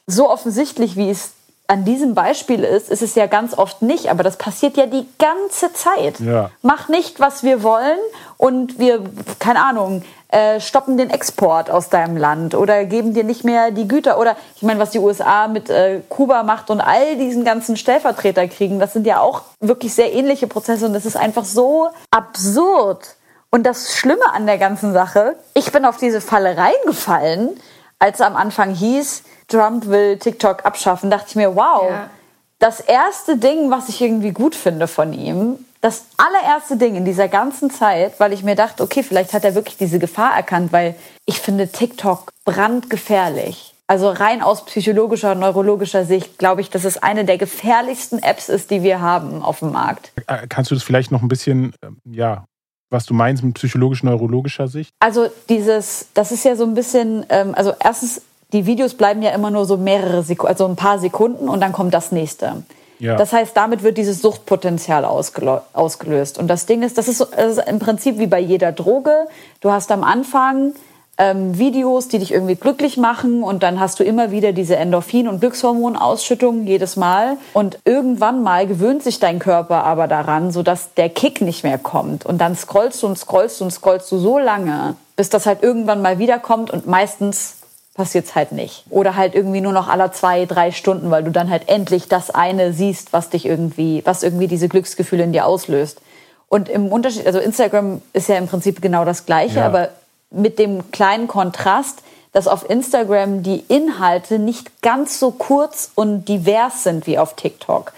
A: so offensichtlich, wie es an diesem Beispiel ist, ist es ja ganz oft nicht, aber das passiert ja die ganze Zeit.
B: Ja.
A: Mach nicht, was wir wollen und wir, keine Ahnung, äh, stoppen den Export aus deinem Land oder geben dir nicht mehr die Güter. Oder ich meine, was die USA mit äh, Kuba macht und all diesen ganzen Stellvertreterkriegen, das sind ja auch wirklich sehr ähnliche Prozesse und das ist einfach so absurd. Und das Schlimme an der ganzen Sache, ich bin auf diese Falle reingefallen, als am Anfang hieß, Trump will TikTok abschaffen, dachte ich mir, wow,
C: Ja.
A: das erste Ding, was ich irgendwie gut finde von ihm, das allererste Ding in dieser ganzen Zeit, weil ich mir dachte, okay, vielleicht hat er wirklich diese Gefahr erkannt, weil ich finde TikTok brandgefährlich. Also rein aus psychologischer, neurologischer Sicht glaube ich, dass es eine der gefährlichsten Apps ist, die wir haben auf dem Markt.
B: Äh, kannst du das vielleicht noch ein bisschen, ähm, ja, was du meinst mit psychologisch-neurologischer Sicht?
A: Also dieses, das ist ja so ein bisschen, ähm, also erstens, die Videos bleiben ja immer nur so mehrere Sekunden, also ein paar Sekunden und dann kommt das nächste. Ja. Das heißt, damit wird dieses Suchtpotenzial ausgelöst. Und das Ding ist, das ist, das ist im Prinzip wie bei jeder Droge. Du hast am Anfang ähm, Videos, die dich irgendwie glücklich machen und dann hast du immer wieder diese Endorphin- und Glückshormonausschüttung jedes Mal und irgendwann mal gewöhnt sich dein Körper aber daran, sodass der Kick nicht mehr kommt und dann scrollst du und scrollst du und scrollst du so lange, bis das halt irgendwann mal wiederkommt und meistens passiert es halt nicht. Oder halt irgendwie nur noch alle zwei, drei Stunden, weil du dann halt endlich das eine siehst, was dich irgendwie, was irgendwie diese Glücksgefühle in dir auslöst. Und im Unterschied, also Instagram ist ja im Prinzip genau das Gleiche, ja. aber mit dem kleinen Kontrast, dass auf Instagram die Inhalte nicht ganz so kurz und divers sind wie auf TikTok.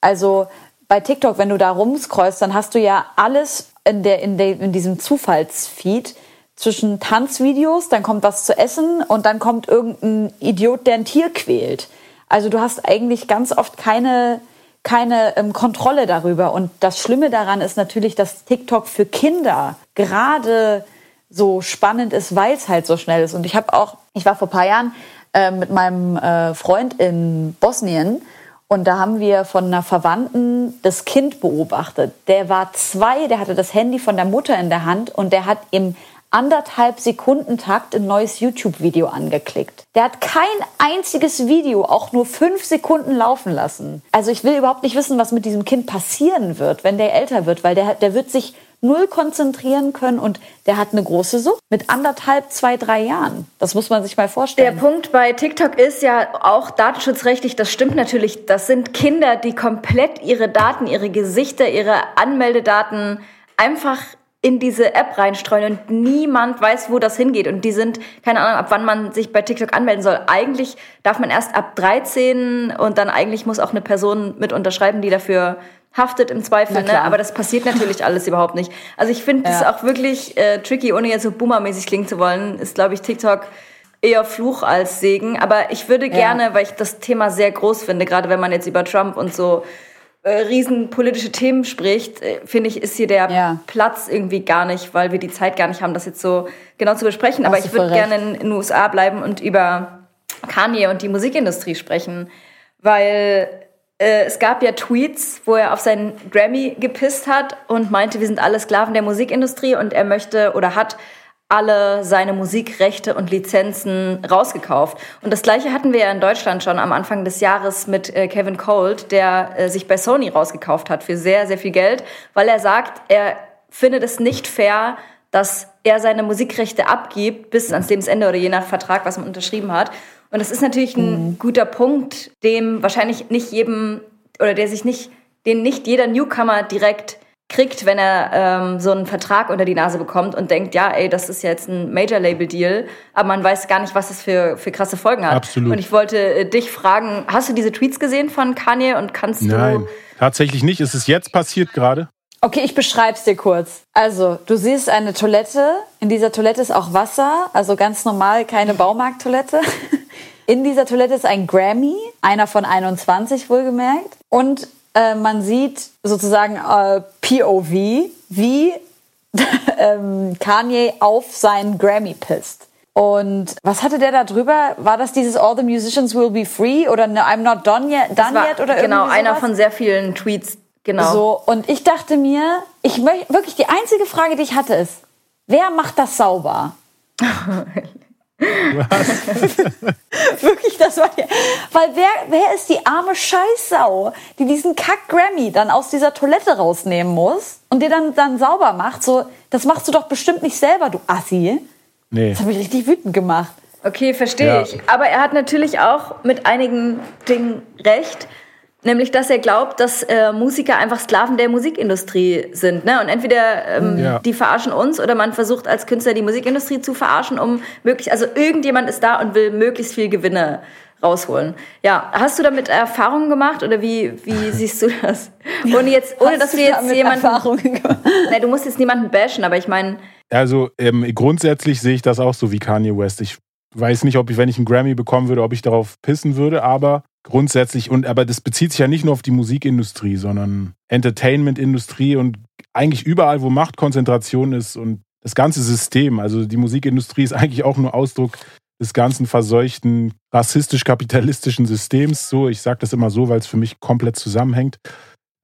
A: Also bei TikTok, wenn du da rumscrollst, dann hast du ja alles in, der, in, der, in diesem Zufallsfeed zwischen Tanzvideos, dann kommt was zu essen und dann kommt irgendein Idiot, der ein Tier quält. Also du hast eigentlich ganz oft keine, keine ähm, Kontrolle darüber. Und das Schlimme daran ist natürlich, dass TikTok für Kinder gerade so spannend ist, weil es halt so schnell ist. Und ich habe auch, ich war vor paar Jahren äh, mit meinem äh, Freund in Bosnien und da haben wir von einer Verwandten das Kind beobachtet. Der war zwei, der hatte das Handy von der Mutter in der Hand und der hat im anderthalb Sekunden Takt ein neues YouTube-Video angeklickt. Der hat kein einziges Video auch nur fünf Sekunden laufen lassen. Also ich will überhaupt nicht wissen, was mit diesem Kind passieren wird, wenn der älter wird, weil der, der wird sich null konzentrieren können und der hat eine große Sucht mit anderthalb, zwei, drei Jahren. Das muss man sich mal vorstellen.
C: Der Punkt bei TikTok ist ja auch datenschutzrechtlich, das stimmt natürlich, das sind Kinder, die komplett ihre Daten, ihre Gesichter, ihre Anmeldedaten einfach in diese App reinstreuen und niemand weiß, wo das hingeht. Und die sind, keine Ahnung, ab wann man sich bei TikTok anmelden soll. Eigentlich darf man erst ab 13 und dann eigentlich muss auch eine Person mit unterschreiben, die dafür haftet im Zweifel, ne? aber das passiert natürlich alles überhaupt nicht. Also ich finde es ja. auch wirklich äh, tricky, ohne jetzt so boomermäßig klingen zu wollen, ist glaube ich TikTok eher Fluch als Segen. Aber ich würde gerne, ja. weil ich das Thema sehr groß finde, gerade wenn man jetzt über Trump und so äh, riesen politische Themen spricht, äh, finde ich, ist hier der ja. Platz irgendwie gar nicht, weil wir die Zeit gar nicht haben, das jetzt so genau zu besprechen. Aber ich würde gerne in den USA bleiben und über Kanye und die Musikindustrie sprechen, weil äh, es gab ja Tweets, wo er auf seinen Grammy gepisst hat und meinte, wir sind alle Sklaven der Musikindustrie und er möchte oder hat alle seine Musikrechte und Lizenzen rausgekauft. Und das gleiche hatten wir ja in Deutschland schon am Anfang des Jahres mit äh, Kevin Colt, der äh, sich bei Sony rausgekauft hat für sehr, sehr viel Geld, weil er sagt, er findet es nicht fair, dass er seine Musikrechte abgibt bis ans Lebensende oder je nach Vertrag, was man unterschrieben hat. Und das ist natürlich ein mhm. guter Punkt, dem wahrscheinlich nicht jedem oder der sich nicht, den nicht jeder Newcomer direkt kriegt, wenn er ähm, so einen Vertrag unter die Nase bekommt und denkt, ja, ey, das ist jetzt ein Major-Label-Deal, aber man weiß gar nicht, was das für, für krasse Folgen hat.
B: Absolut.
C: Und ich wollte äh, dich fragen, hast du diese Tweets gesehen von Kanye und kannst
B: Nein,
C: du...
B: tatsächlich nicht. Ist es jetzt passiert gerade?
A: Okay, ich beschreib's dir kurz. Also, du siehst eine Toilette. In dieser Toilette ist auch Wasser, also ganz normal, keine Baumarkttoilette. In dieser Toilette ist ein Grammy, einer von 21 wohlgemerkt. Und äh, man sieht sozusagen äh, POV, wie ähm, Kanye auf seinen Grammy pisst. Und was hatte der da drüber? War das dieses All the Musicians will be free oder no, I'm not done yet, done
C: war,
A: yet oder
C: Genau,
A: sowas?
C: einer von sehr vielen Tweets Genau.
A: So, und ich dachte mir, ich möchte wirklich die einzige Frage, die ich hatte, ist, wer macht das sauber? Was? wirklich, das war ja, weil wer, wer ist die arme Scheißsau, die diesen Kack Grammy dann aus dieser Toilette rausnehmen muss und dir dann dann sauber macht? So, das machst du doch bestimmt nicht selber, du Assi. Nee. Das hat mich richtig wütend gemacht.
C: Okay, verstehe ja. ich. Aber er hat natürlich auch mit einigen Dingen recht. Nämlich, dass er glaubt, dass äh, Musiker einfach Sklaven der Musikindustrie sind. Ne? Und entweder ähm, ja. die verarschen uns oder man versucht als Künstler die Musikindustrie zu verarschen, um möglichst, also irgendjemand ist da und will möglichst viel Gewinne rausholen. Ja, hast du damit Erfahrungen gemacht oder wie, wie siehst du das? Ohne jetzt, ohne dass wir jetzt jemanden. Erfahrungen gemacht? Ne, du musst jetzt niemanden bashen, aber ich meine.
B: Also ähm, grundsätzlich sehe ich das auch so wie Kanye West. Ich weiß nicht, ob ich, wenn ich einen Grammy bekommen würde, ob ich darauf pissen würde, aber grundsätzlich, und aber das bezieht sich ja nicht nur auf die Musikindustrie, sondern Entertainment-Industrie und eigentlich überall, wo Machtkonzentration ist und das ganze System. Also die Musikindustrie ist eigentlich auch nur Ausdruck des ganzen verseuchten rassistisch-kapitalistischen Systems. So, ich sage das immer so, weil es für mich komplett zusammenhängt.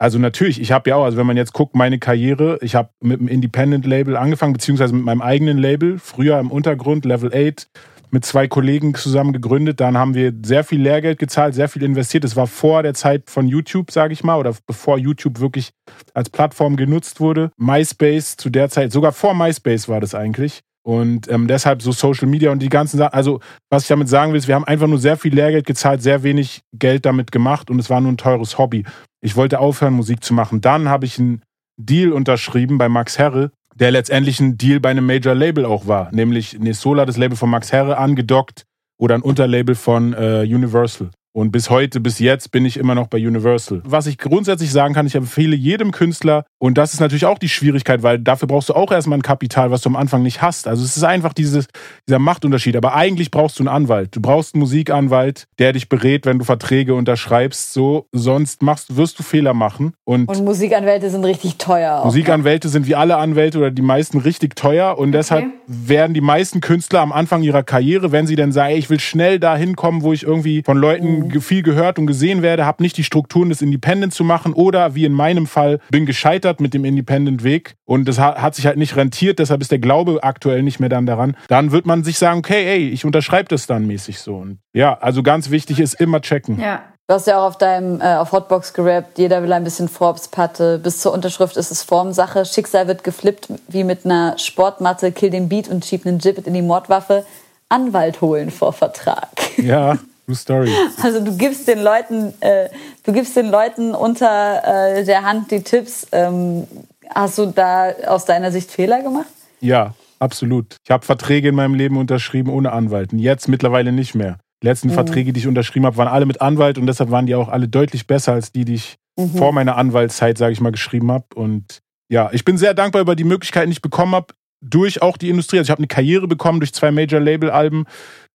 B: Also natürlich, ich habe ja auch, also wenn man jetzt guckt, meine Karriere, ich habe mit einem Independent-Label angefangen, beziehungsweise mit meinem eigenen Label, früher im Untergrund, Level 8, mit zwei Kollegen zusammen gegründet. Dann haben wir sehr viel Lehrgeld gezahlt, sehr viel investiert. Das war vor der Zeit von YouTube, sage ich mal, oder bevor YouTube wirklich als Plattform genutzt wurde. MySpace zu der Zeit, sogar vor MySpace war das eigentlich. Und ähm, deshalb so Social Media und die ganzen Sachen. Also, was ich damit sagen will, ist, wir haben einfach nur sehr viel Lehrgeld gezahlt, sehr wenig Geld damit gemacht und es war nur ein teures Hobby. Ich wollte aufhören, Musik zu machen. Dann habe ich einen Deal unterschrieben bei Max Herre, der letztendlich ein Deal bei einem Major Label auch war, nämlich Nesola, das Label von Max Herre, angedockt oder ein Unterlabel von äh, Universal. Und bis heute, bis jetzt bin ich immer noch bei Universal. Was ich grundsätzlich sagen kann, ich empfehle jedem Künstler, und das ist natürlich auch die Schwierigkeit, weil dafür brauchst du auch erstmal ein Kapital, was du am Anfang nicht hast. Also es ist einfach dieses, dieser Machtunterschied. Aber eigentlich brauchst du einen Anwalt. Du brauchst einen Musikanwalt, der dich berät, wenn du Verträge unterschreibst. So, sonst machst, wirst du Fehler machen. Und,
A: und Musikanwälte sind richtig teuer.
B: Auch, Musikanwälte ja. sind wie alle Anwälte oder die meisten richtig teuer. Und okay. deshalb werden die meisten Künstler am Anfang ihrer Karriere, wenn sie dann sagen, ey, ich will schnell dahin kommen, wo ich irgendwie von Leuten mhm. Viel gehört und gesehen werde, habe nicht die Strukturen des Independent zu machen oder wie in meinem Fall bin gescheitert mit dem Independent-Weg und das hat sich halt nicht rentiert, deshalb ist der Glaube aktuell nicht mehr dann daran. Dann wird man sich sagen, okay, ey, ich unterschreibe das dann mäßig so. Und ja, also ganz wichtig ist immer checken.
A: Ja. Du hast ja auch auf deinem äh, auf Hotbox gerappt, jeder will ein bisschen Forbes-Patte. Bis zur Unterschrift ist es Formsache. Schicksal wird geflippt wie mit einer Sportmatte, kill den Beat und schieb einen Gibbet in die Mordwaffe. Anwalt holen vor Vertrag.
B: Ja, True Story.
A: Also du gibst den Leuten, äh, du gibst den Leuten unter äh, der Hand die Tipps. Ähm, hast du da aus deiner Sicht Fehler gemacht?
B: Ja, absolut. Ich habe Verträge in meinem Leben unterschrieben ohne Anwalt. Und jetzt mittlerweile nicht mehr. Die letzten mhm. Verträge, die ich unterschrieben habe, waren alle mit Anwalt und deshalb waren die auch alle deutlich besser als die, die ich mhm. vor meiner Anwaltszeit, sage ich mal, geschrieben habe. Und ja, ich bin sehr dankbar über die Möglichkeiten, die ich bekommen habe durch auch die Industrie. Also ich habe eine Karriere bekommen durch zwei Major-Label-Alben,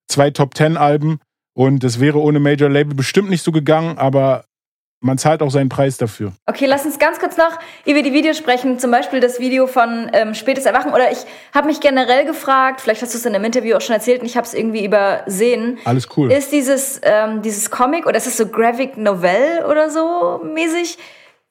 B: zwei Top-Ten-Alben und es wäre ohne Major Label bestimmt nicht so gegangen, aber man zahlt auch seinen Preis dafür.
C: Okay, lass uns ganz kurz noch über die Videos sprechen. Zum Beispiel das Video von ähm, Spätes Erwachen. Oder ich habe mich generell gefragt, vielleicht hast du es in einem Interview auch schon erzählt und ich habe es irgendwie übersehen.
B: Alles cool.
C: Ist dieses, ähm, dieses Comic oder ist es so Graphic Novelle oder so mäßig?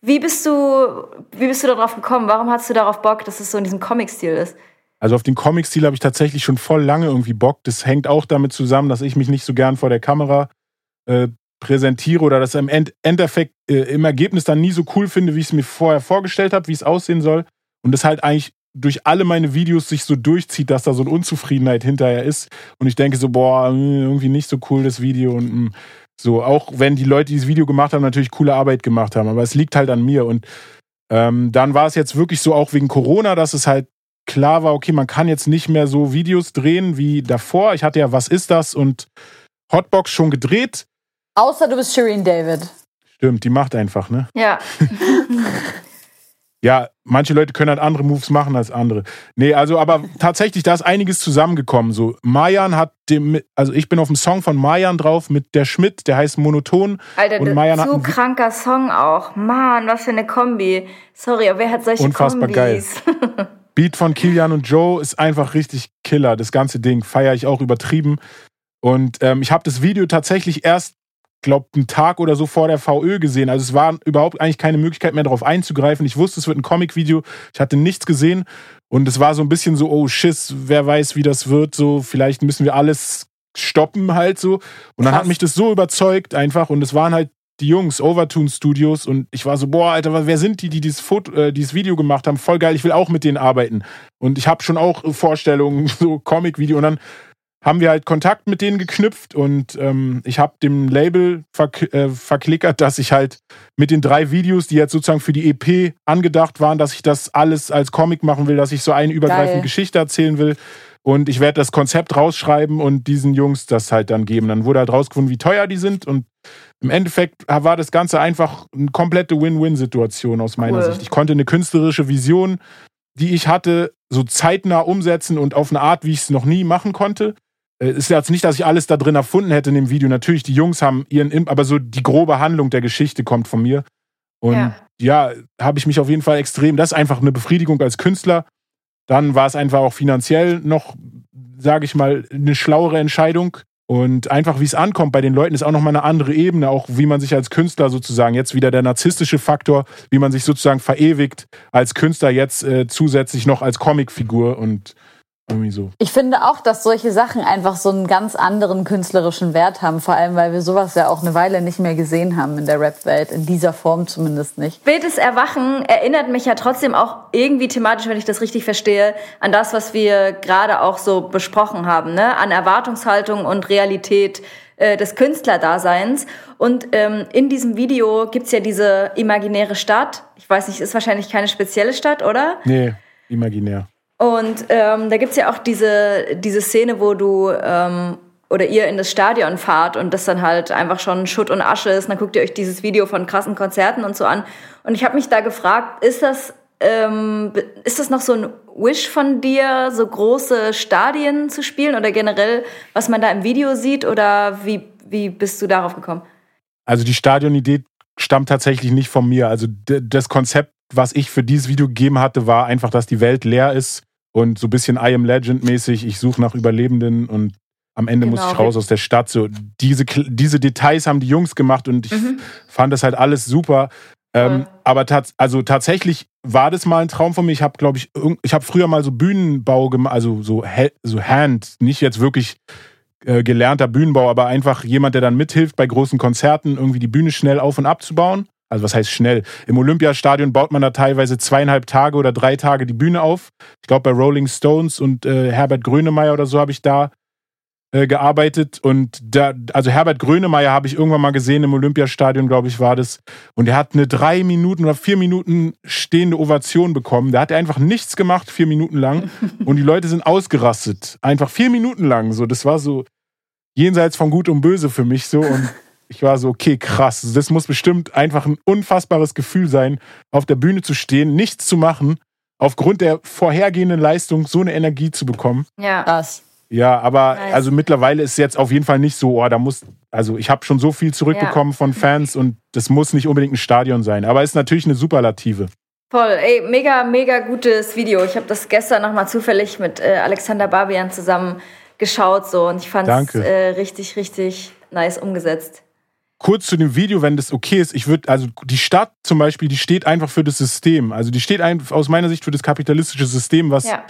C: Wie bist du, wie bist du darauf gekommen? Warum hast du darauf Bock, dass es so in diesem Comic-Stil ist?
B: Also auf den Comic-Stil habe ich tatsächlich schon voll lange irgendwie Bock. Das hängt auch damit zusammen, dass ich mich nicht so gern vor der Kamera äh, präsentiere oder das im End Endeffekt äh, im Ergebnis dann nie so cool finde, wie ich es mir vorher vorgestellt habe, wie es aussehen soll. Und das halt eigentlich durch alle meine Videos sich so durchzieht, dass da so eine Unzufriedenheit hinterher ist. Und ich denke so, boah, irgendwie nicht so cool das Video und mm, so, auch wenn die Leute, die dieses Video gemacht haben, natürlich coole Arbeit gemacht haben. Aber es liegt halt an mir. Und ähm, dann war es jetzt wirklich so, auch wegen Corona, dass es halt klar war, okay, man kann jetzt nicht mehr so Videos drehen wie davor. Ich hatte ja Was ist das und Hotbox schon gedreht.
A: Außer du bist Shireen David.
B: Stimmt, die macht einfach, ne?
C: Ja.
B: ja, manche Leute können halt andere Moves machen als andere. Nee, also aber tatsächlich, da ist einiges zusammengekommen. So, Mayan hat dem, also ich bin auf dem Song von Mayan drauf mit der Schmidt, der heißt Monoton.
C: Alter, und Mayan so hat kranker Song auch. Mann, was für eine Kombi. Sorry, aber wer hat solche
B: Unfassbar
C: Kombis?
B: geil. Beat von Kilian und Joe ist einfach richtig Killer. Das ganze Ding feiere ich auch übertrieben. Und ähm, ich habe das Video tatsächlich erst, glaube einen Tag oder so vor der VÖ gesehen. Also es war überhaupt eigentlich keine Möglichkeit mehr darauf einzugreifen. Ich wusste, es wird ein Comic-Video. Ich hatte nichts gesehen. Und es war so ein bisschen so, oh Schiss, wer weiß, wie das wird. So, vielleicht müssen wir alles stoppen halt so. Und dann Krass. hat mich das so überzeugt einfach. Und es waren halt die Jungs, Overtune Studios, und ich war so, boah, Alter, wer sind die, die dieses, Foto, äh, dieses Video gemacht haben? Voll geil, ich will auch mit denen arbeiten. Und ich habe schon auch Vorstellungen, so Comic-Video. Und dann haben wir halt Kontakt mit denen geknüpft und ähm, ich habe dem Label verk äh, verklickert, dass ich halt mit den drei Videos, die jetzt sozusagen für die EP angedacht waren, dass ich das alles als Comic machen will, dass ich so eine übergreifende Geil. Geschichte erzählen will. Und ich werde das Konzept rausschreiben und diesen Jungs das halt dann geben. Dann wurde halt rausgefunden, wie teuer die sind und im Endeffekt war das Ganze einfach eine komplette Win-Win-Situation aus meiner cool. Sicht. Ich konnte eine künstlerische Vision, die ich hatte, so zeitnah umsetzen und auf eine Art, wie ich es noch nie machen konnte. äh, ist jetzt nicht, dass ich alles da drin erfunden hätte in dem Video. Natürlich, die Jungs haben ihren, aber so die grobe Handlung der Geschichte kommt von mir. Und ja, ja habe ich mich auf jeden Fall extrem, das ist einfach eine Befriedigung als Künstler. Dann war es einfach auch finanziell noch, sage ich mal, eine schlauere Entscheidung. Und einfach, wie es ankommt bei den Leuten, ist auch nochmal eine andere Ebene, auch wie man sich als Künstler sozusagen, jetzt wieder der narzisstische Faktor, wie man sich sozusagen verewigt als Künstler, jetzt äh, zusätzlich noch als Comicfigur. Und irgendwie so.
A: Ich finde auch, dass solche Sachen einfach so einen ganz anderen künstlerischen Wert haben, vor allem weil wir sowas ja auch eine Weile nicht mehr gesehen haben in der Rap-Welt, in dieser Form zumindest nicht.
C: Spätes Erwachen erinnert mich ja trotzdem auch irgendwie thematisch, wenn ich das richtig verstehe, an das, was wir gerade auch so besprochen haben, ne? an Erwartungshaltung und Realität äh, des Künstlerdaseins. Und ähm, in diesem Video gibt's ja diese imaginäre Stadt. Ich weiß nicht, ist wahrscheinlich keine spezielle Stadt, oder?
B: Nee, imaginär.
C: Und ähm, da gibt's ja auch diese, diese Szene, wo du ähm, oder ihr in das Stadion fahrt und das dann halt einfach schon Schutt und Asche ist. dann guckt ihr euch dieses Video von krassen Konzerten und so an. Und ich habe mich da gefragt, ist das, ähm, ist das noch so ein Wish von dir, so große Stadien zu spielen oder generell, was man da im Video sieht? Oder wie, wie bist du darauf gekommen?
B: Also die Stadionidee stammt tatsächlich nicht von mir. Also das Konzept, was ich für dieses Video gegeben hatte, war einfach, dass die Welt leer ist und so ein bisschen I am Legend mäßig, ich suche nach Überlebenden und am Ende genau. muss ich raus aus der Stadt. So diese, diese Details haben die Jungs gemacht und ich mhm. fand das halt alles super. Ähm, aber tats also tatsächlich war das mal ein Traum von mir. Ich habe, glaube ich, ich habe früher mal so Bühnenbau gemacht, also so, so Hand, nicht jetzt wirklich äh, gelernter Bühnenbau, aber einfach jemand, der dann mithilft bei großen Konzerten, irgendwie die Bühne schnell auf und abzubauen also was heißt schnell? Im Olympiastadion baut man da teilweise zweieinhalb Tage oder drei Tage die Bühne auf. Ich glaube, bei Rolling Stones und äh, Herbert Grönemeyer oder so habe ich da äh, gearbeitet. Und da, also Herbert Grönemeyer habe ich irgendwann mal gesehen im Olympiastadion, glaube ich, war das. Und er hat eine drei Minuten oder vier Minuten stehende Ovation bekommen. Da hat er einfach nichts gemacht, vier Minuten lang. Und die Leute sind ausgerastet. Einfach vier Minuten lang. So, das war so jenseits von Gut und Böse für mich so. Und ich war so, okay, krass. Das muss bestimmt einfach ein unfassbares Gefühl sein, auf der Bühne zu stehen, nichts zu machen, aufgrund der vorhergehenden Leistung so eine Energie zu bekommen.
C: Ja. Krass.
B: Ja, aber nice. also mittlerweile ist es jetzt auf jeden Fall nicht so, oh, da muss, also ich habe schon so viel zurückbekommen ja. von Fans und das muss nicht unbedingt ein Stadion sein, aber es ist natürlich eine Superlative.
C: Voll, ey, mega, mega gutes Video. Ich habe das gestern nochmal zufällig mit äh, Alexander Barbian zusammen geschaut so und ich fand es äh, richtig, richtig nice umgesetzt
B: kurz zu dem Video, wenn das okay ist, ich würde, also die Stadt zum Beispiel, die steht einfach für das System. Also die steht ein, aus meiner Sicht für das kapitalistische System, was ja.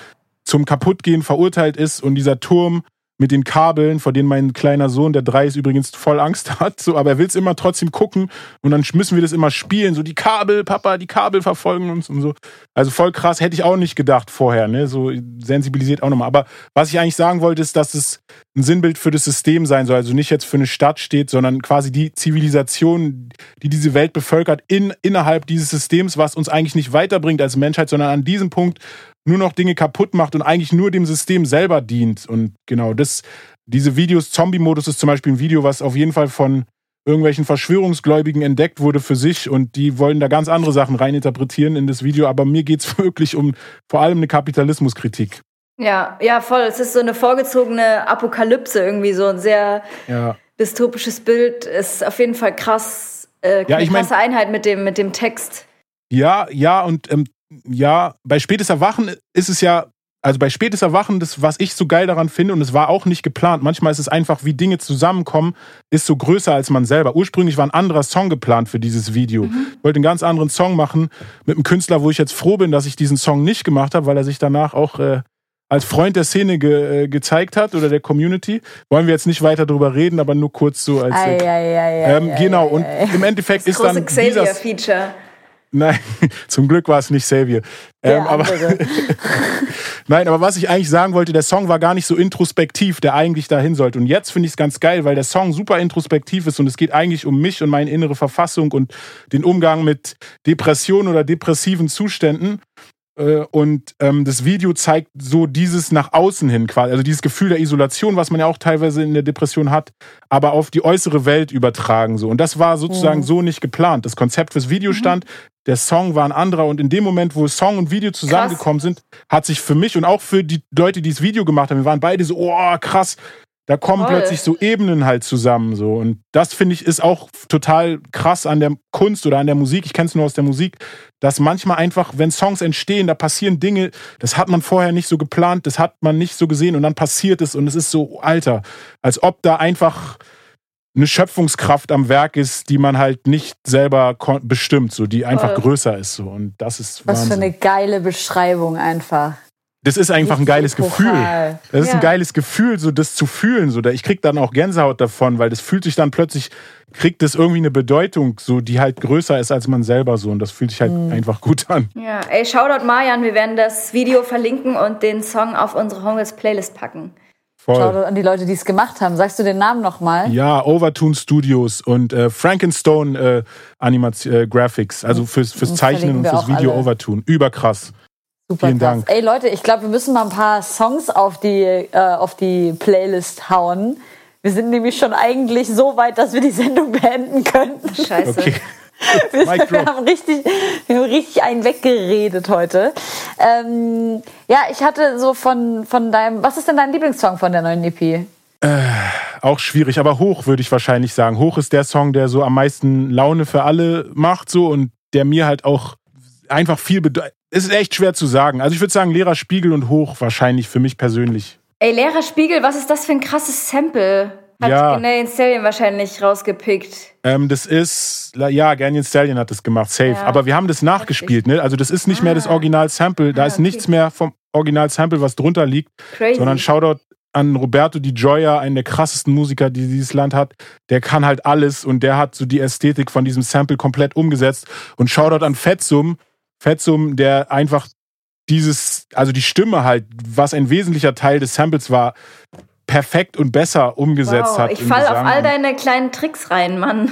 B: zum Kaputtgehen verurteilt ist. Und dieser Turm mit den Kabeln, vor denen mein kleiner Sohn, der drei ist, übrigens voll Angst hat. So, aber er will es immer trotzdem gucken und dann müssen wir das immer spielen. So die Kabel, Papa, die Kabel verfolgen uns und so. Also voll krass, hätte ich auch nicht gedacht vorher, ne? So sensibilisiert auch nochmal. Aber was ich eigentlich sagen wollte, ist, dass es ein Sinnbild für das System sein soll. Also nicht jetzt für eine Stadt steht, sondern quasi die Zivilisation, die diese Welt bevölkert, in, innerhalb dieses Systems, was uns eigentlich nicht weiterbringt als Menschheit, sondern an diesem Punkt nur noch Dinge kaputt macht und eigentlich nur dem System selber dient. Und genau das, diese Videos, Zombie-Modus ist zum Beispiel ein Video, was auf jeden Fall von irgendwelchen Verschwörungsgläubigen entdeckt wurde für sich und die wollen da ganz andere Sachen reininterpretieren in das Video, aber mir geht es wirklich um vor allem eine Kapitalismuskritik.
C: Ja, ja, voll. Es ist so eine vorgezogene Apokalypse irgendwie, so ein sehr ja. dystopisches Bild. Ist auf jeden Fall krass, äh, ja, ich krasse mein, Einheit mit dem, mit dem Text.
B: Ja, ja, und ähm, ja, bei spätes Erwachen ist es ja, also bei spätes Erwachen, das, was ich so geil daran finde, und es war auch nicht geplant, manchmal ist es einfach, wie Dinge zusammenkommen, ist so größer als man selber. Ursprünglich war ein anderer Song geplant für dieses Video. Mhm. Ich wollte einen ganz anderen Song machen mit einem Künstler, wo ich jetzt froh bin, dass ich diesen Song nicht gemacht habe, weil er sich danach auch äh, als Freund der Szene ge, äh, gezeigt hat oder der Community. Wollen wir jetzt nicht weiter darüber reden, aber nur kurz so als. Ei, ei, ei, ähm, genau, und im Endeffekt das ist dann.
C: Xavier Feature.
B: Nein, zum Glück war es nicht Xavier. Ähm, aber Nein, aber was ich eigentlich sagen wollte, der Song war gar nicht so introspektiv, der eigentlich dahin sollte. Und jetzt finde ich es ganz geil, weil der Song super introspektiv ist und es geht eigentlich um mich und meine innere Verfassung und den Umgang mit Depressionen oder depressiven Zuständen. Äh, und ähm, das Video zeigt so dieses nach außen hin quasi, also dieses Gefühl der Isolation, was man ja auch teilweise in der Depression hat, aber auf die äußere Welt übertragen so. Und das war sozusagen mhm. so nicht geplant. Das Konzept fürs Video mhm. stand, der Song war ein anderer und in dem Moment, wo Song und Video zusammengekommen krass. sind, hat sich für mich und auch für die Leute, die das Video gemacht haben, wir waren beide so, oh krass, da kommen
C: Voll.
B: plötzlich so Ebenen halt zusammen so und das finde ich ist auch total krass an der Kunst oder an der Musik. Ich kenne es nur aus der Musik, dass manchmal einfach, wenn Songs entstehen, da passieren Dinge, das hat man vorher nicht so geplant, das hat man nicht so gesehen und dann passiert es und es ist so alter, als ob da einfach eine Schöpfungskraft am Werk ist, die man halt nicht selber bestimmt, so die einfach
C: Voll.
B: größer ist so und das ist
A: Was für
B: Wahnsinn.
A: eine geile Beschreibung einfach.
B: Das ist einfach ein geiles Gefühl. Das ist ein
C: Ja.
B: geiles Gefühl, so das zu fühlen. So, da- ich krieg dann auch Gänsehaut davon, weil das fühlt sich dann plötzlich, kriegt das irgendwie eine Bedeutung, so die halt größer ist als man selber so. Und das fühlt sich halt
A: Mhm.
B: einfach gut an.
C: Ja, ey, Shoutout Marian, wir werden das Video verlinken und den Song auf unsere Homegirls Playlist packen.
B: Voll.
A: Shoutout an die Leute, die es gemacht haben. Sagst du den Namen nochmal?
B: Ja, Overtune Studios und äh, Frankenstone äh, Animation, äh, Graphics, also fürs, fürs Zeichnen und fürs Video
A: alle.
B: Overtune. Überkrass.
A: Super
B: Vielen
A: krass.
B: Dank.
A: Ey Leute, ich glaube, wir müssen mal ein paar Songs auf die, äh, auf die Playlist hauen. Wir sind nämlich schon eigentlich so weit, dass wir die Sendung beenden könnten.
C: Scheiße.
B: Okay.
A: Wir, wir, haben richtig, wir haben richtig einen weggeredet heute. Ähm, ja, ich hatte so von, von deinem. Was ist denn dein Lieblingssong von der neuen EP?
B: Auch schwierig, aber hoch würde ich wahrscheinlich sagen. Hoch ist der Song, der so am meisten Laune für alle macht so und der mir halt auch einfach viel bedeutet. Es ist echt schwer zu sagen. Also ich würde sagen, Lehrer Spiegel und Hoch wahrscheinlich für mich persönlich.
C: Ey, Lehrer Spiegel, was ist das für ein krasses Sample? Hat
B: Ja.
C: Canadian Stallion wahrscheinlich rausgepickt.
B: Ähm, das ist, ja, Ganyan Stallion hat das gemacht, safe.
C: Ja.
B: Aber wir haben das nachgespielt, ne? Also das ist nicht mehr das
C: Ah.
B: Original-Sample. Da
C: Ah,
B: ist
C: okay.
B: nichts mehr vom Original-Sample, was drunter liegt.
C: Crazy.
B: Sondern Shoutout an Roberto Di Gioia, einen der krassesten Musiker, die dieses Land hat. Der kann halt alles und der hat so die Ästhetik von diesem Sample komplett umgesetzt. Und Shoutout an Fetsum, Fetsum, der einfach dieses, also die Stimme halt, was ein wesentlicher Teil des Samples war, perfekt und besser umgesetzt
C: wow,
B: hat.
C: ich
B: im
C: fall auf all deine kleinen Tricks rein, Mann.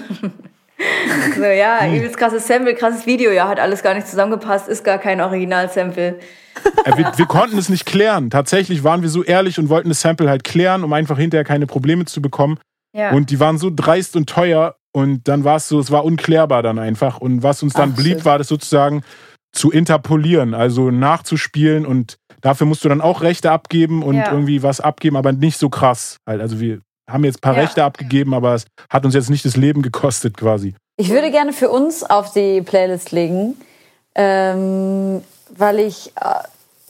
C: so, ja,
B: Hm.
C: übelst krasses Sample, krasses Video. Ja, hat alles gar nicht zusammengepasst, ist gar kein Original-Sample.
B: Äh, wir, wir konnten es nicht klären. Tatsächlich waren wir so ehrlich und wollten das Sample halt klären, um einfach hinterher keine Probleme zu bekommen.
C: Ja.
B: Und die waren so dreist und teuer und dann war es so, es war unklärbar dann einfach. Und was uns dann
A: Ach,
B: blieb,
A: shit.
B: war das sozusagen zu interpolieren, also nachzuspielen und dafür musst du dann auch Rechte abgeben und
C: Ja.
B: irgendwie was abgeben, aber nicht so krass. Halt. Also wir haben jetzt ein paar
C: Ja.
B: Rechte abgegeben, aber es hat uns jetzt nicht das Leben gekostet quasi.
A: Ich würde gerne für uns auf die Playlist legen, ähm, weil ich äh,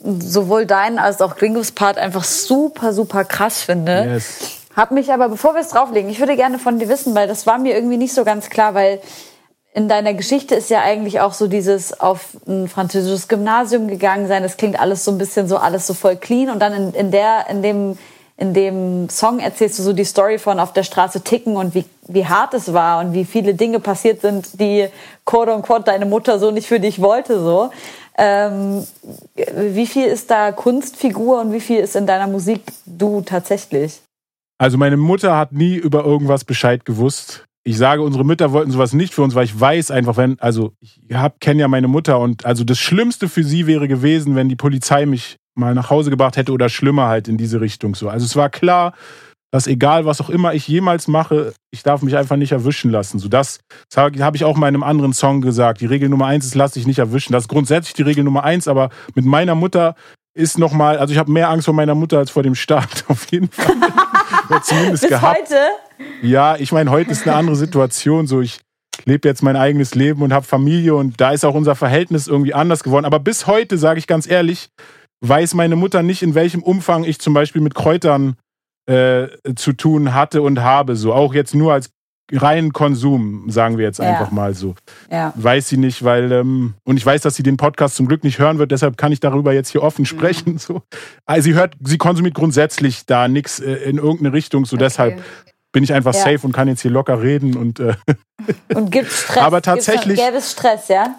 A: sowohl deinen als auch Gringos Part einfach super, super krass finde.
B: Yes.
A: Hab mich aber, bevor wir es drauflegen, ich würde gerne von dir wissen, weil das war mir irgendwie nicht so ganz klar, weil in deiner Geschichte ist ja eigentlich auch so dieses auf ein französisches Gymnasium gegangen sein. Das klingt alles so ein bisschen so, alles so voll clean. Und dann in, in der, in dem, in dem Song erzählst du so die Story von auf der Straße ticken und wie, wie hart es war und wie viele Dinge passiert sind, die quote unquote deine Mutter so nicht für dich wollte, so. Ähm, wie viel ist da Kunstfigur und wie viel ist in deiner Musik du tatsächlich?
B: Also meine Mutter hat nie über irgendwas Bescheid gewusst. Ich sage, unsere Mütter wollten sowas nicht für uns, weil ich weiß einfach, wenn, also ich kenne ja meine Mutter und also das Schlimmste für sie wäre gewesen, wenn die Polizei mich mal nach Hause gebracht hätte oder schlimmer halt in diese Richtung so. Also es war klar, dass egal was auch immer ich jemals mache, ich darf mich einfach nicht erwischen lassen. So das, das habe hab ich auch mal in einem anderen Song gesagt. Die Regel Nummer eins ist, lass dich nicht erwischen. Das ist grundsätzlich die Regel Nummer eins, aber mit meiner Mutter ist nochmal, also ich habe mehr Angst vor meiner Mutter als vor dem Staat, auf jeden Fall. Oder zumindest
A: Bis
B: gehabt.
A: heute?
B: Ja, ich meine, heute ist eine andere Situation. So, ich lebe jetzt mein eigenes Leben und habe Familie und da ist auch unser Verhältnis irgendwie anders geworden. Aber bis heute, sage ich ganz ehrlich, weiß meine Mutter nicht, in welchem Umfang ich zum Beispiel mit Kräutern äh, zu tun hatte und habe. So auch jetzt nur als reinen Konsum, sagen wir jetzt
A: Ja.
B: einfach mal so.
A: Ja.
B: Weiß sie nicht, weil, ähm, und ich weiß, dass sie den Podcast zum Glück nicht hören wird, deshalb kann ich darüber jetzt hier offen sprechen. So. Also sie hört, sie konsumiert grundsätzlich da nichts äh, in irgendeine Richtung, so deshalb bin ich einfach
A: Ja.
B: safe und kann jetzt hier locker reden und äh,
A: Und gibt Stress?
B: Aber tatsächlich-
A: Gäbe es Stress, ja?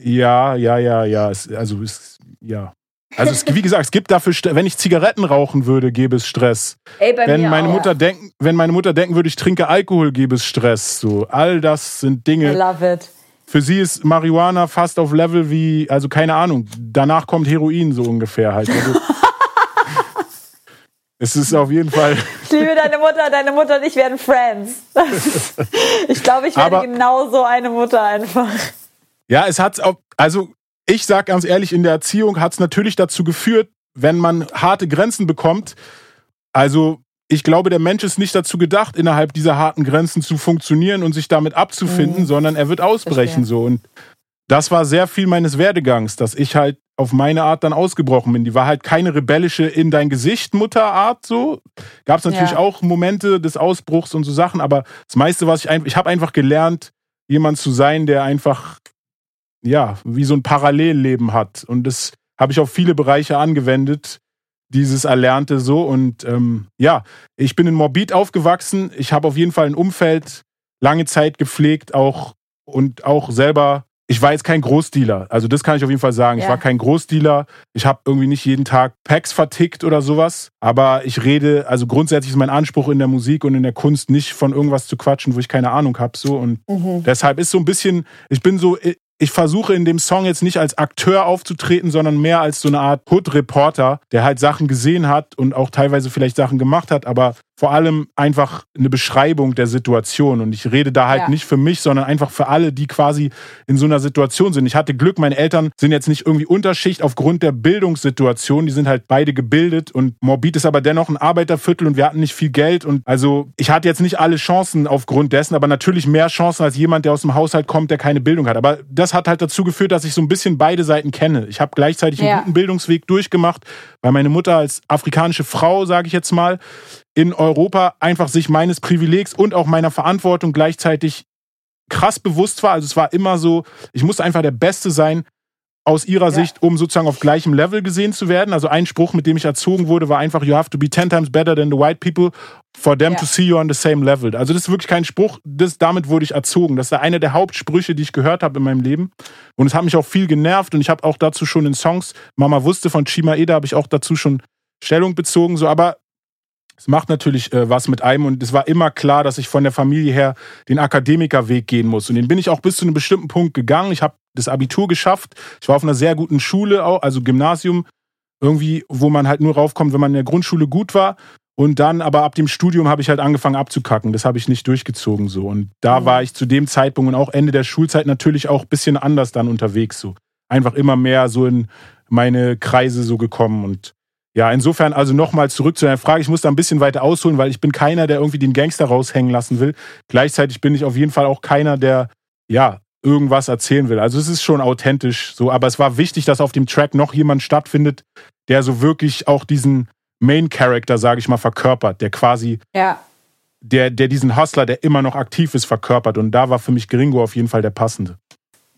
B: ja, ja, ja, ja, es, also es, ja. Also es, wie gesagt, es gibt dafür, wenn ich Zigaretten rauchen würde, gäbe es Stress.
C: Ey, bei
B: Wenn
C: mir
B: meine
C: auch.
B: Mutter denken, wenn meine Mutter denken würde, ich trinke Alkohol, gäbe es Stress. So, all das sind
A: I
B: Dinge.
A: love it.
B: Für sie ist Marihuana fast auf Level wie, also keine Ahnung. Danach kommt Heroin so ungefähr halt. Also, es ist auf jeden Fall.
A: Ich liebe deine Mutter, deine Mutter und ich werden Friends. ich glaube, ich werde
B: Aber-
A: genau so eine Mutter einfach.
B: Ja, es hat auch, also ich sag ganz ehrlich, in der Erziehung hat es natürlich dazu geführt, wenn man harte Grenzen bekommt, also ich glaube, der Mensch ist nicht dazu gedacht, innerhalb dieser harten Grenzen zu funktionieren und sich damit abzufinden, mhm. sondern er wird ausbrechen so. Und das war sehr viel meines Werdegangs, dass ich halt auf meine Art dann ausgebrochen bin. Die war halt keine rebellische in dein Gesicht Mutterart so. Gab es natürlich ja. auch Momente des Ausbruchs und so Sachen, aber das meiste, was ich einfach, ich habe einfach gelernt, jemand zu sein, der einfach ja wie so ein Parallelleben hat. Und das habe ich auf viele Bereiche angewendet, dieses Erlernte so. Und ähm, ja, ich bin in Morbid aufgewachsen. Ich habe auf jeden Fall ein Umfeld lange Zeit gepflegt, auch und auch selber ich war jetzt kein Großdealer. Also das kann ich auf jeden Fall sagen. Ja. Ich war kein Großdealer. Ich habe irgendwie nicht jeden Tag Packs vertickt oder sowas. Aber ich rede, also grundsätzlich ist mein Anspruch in der Musik und in der Kunst nicht von irgendwas zu quatschen, wo ich keine Ahnung habe. So. Und mhm. deshalb ist so ein bisschen, ich bin so ich versuche in dem Song jetzt nicht als Akteur aufzutreten, sondern mehr als so eine Art Hood-Reporter, der halt Sachen gesehen hat und auch teilweise vielleicht Sachen gemacht hat, aber vor allem einfach eine Beschreibung der Situation. Und ich rede da halt ja. nicht für mich, sondern einfach für alle, die quasi in so einer Situation sind. Ich hatte Glück, meine Eltern sind jetzt nicht irgendwie Unterschicht aufgrund der Bildungssituation. Die sind halt beide gebildet und Morbid ist aber dennoch ein Arbeiterviertel und wir hatten nicht viel Geld. Und also ich hatte jetzt nicht alle Chancen aufgrund dessen, aber natürlich mehr Chancen als jemand, der aus dem Haushalt kommt, der keine Bildung hat. Aber das hat halt dazu geführt, dass ich so ein bisschen beide Seiten kenne. Ich habe gleichzeitig einen guten Bildungsweg durchgemacht, weil meine Mutter als afrikanische Frau, sage ich jetzt mal, in Europa einfach sich meines Privilegs und auch meiner Verantwortung gleichzeitig krass bewusst war. Also es war immer so, ich musste einfach der Beste sein aus ihrer ja. Sicht, um sozusagen auf gleichem Level gesehen zu werden. Also ein Spruch, mit dem ich erzogen wurde, war einfach, you have to be ten times better than the white people for them ja. to see you on the same level. Also das ist wirklich kein Spruch, das, damit wurde ich erzogen. Das ist einer der Hauptsprüche, die ich gehört habe in meinem Leben. Und es hat mich auch viel genervt und ich habe auch dazu schon in Songs, Mama wusste von Chima Eda, habe ich auch dazu schon Stellung bezogen. So, aber es macht natürlich äh, was mit einem und es war immer klar, dass ich von der Familie her den Akademikerweg gehen muss. Und den bin ich auch bis zu einem bestimmten Punkt gegangen. Ich habe das Abitur geschafft. Ich war auf einer sehr guten Schule, auch, also Gymnasium, irgendwie, wo man halt nur raufkommt, wenn man in der Grundschule gut war. Und dann aber ab dem Studium habe ich halt angefangen abzukacken. Das habe ich nicht durchgezogen so. Und da mhm. war ich zu dem Zeitpunkt und auch Ende der Schulzeit natürlich auch ein bisschen anders dann unterwegs so. Einfach immer mehr so in meine Kreise so gekommen und ja, insofern also nochmal zurück zu deiner Frage. Ich muss da ein bisschen weiter ausholen, weil ich bin keiner, der irgendwie den Gangster raushängen lassen will. Gleichzeitig bin ich auf jeden Fall auch keiner, der ja irgendwas erzählen will. Also es ist schon authentisch so, aber es war wichtig, dass auf dem Track noch jemand stattfindet, der so wirklich auch diesen Main Character, sage ich mal, verkörpert, der quasi ja. der, der diesen Hustler, der immer noch aktiv ist, verkörpert. Und da war für mich Gringo auf jeden Fall der passende.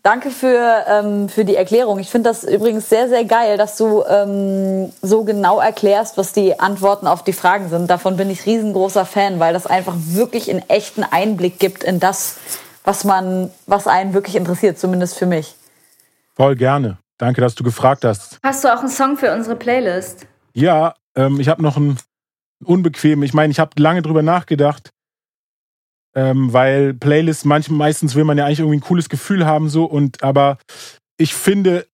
A: Danke für, ähm, für die Erklärung. Ich finde das übrigens sehr, sehr geil, dass du ähm, so genau erklärst, was die Antworten auf die Fragen sind. Davon bin ich riesengroßer Fan, weil das einfach wirklich einen echten Einblick gibt in das, was man, was einen wirklich interessiert, zumindest für mich.
B: Voll gerne. Danke, dass du gefragt hast.
C: Hast du auch einen Song für unsere Playlist?
B: Ja, ähm, ich habe noch einen unbequem. Ich meine, ich habe lange drüber nachgedacht ähm, weil Playlists, manchmal, meistens will man ja eigentlich irgendwie ein cooles Gefühl haben, so und aber ich finde,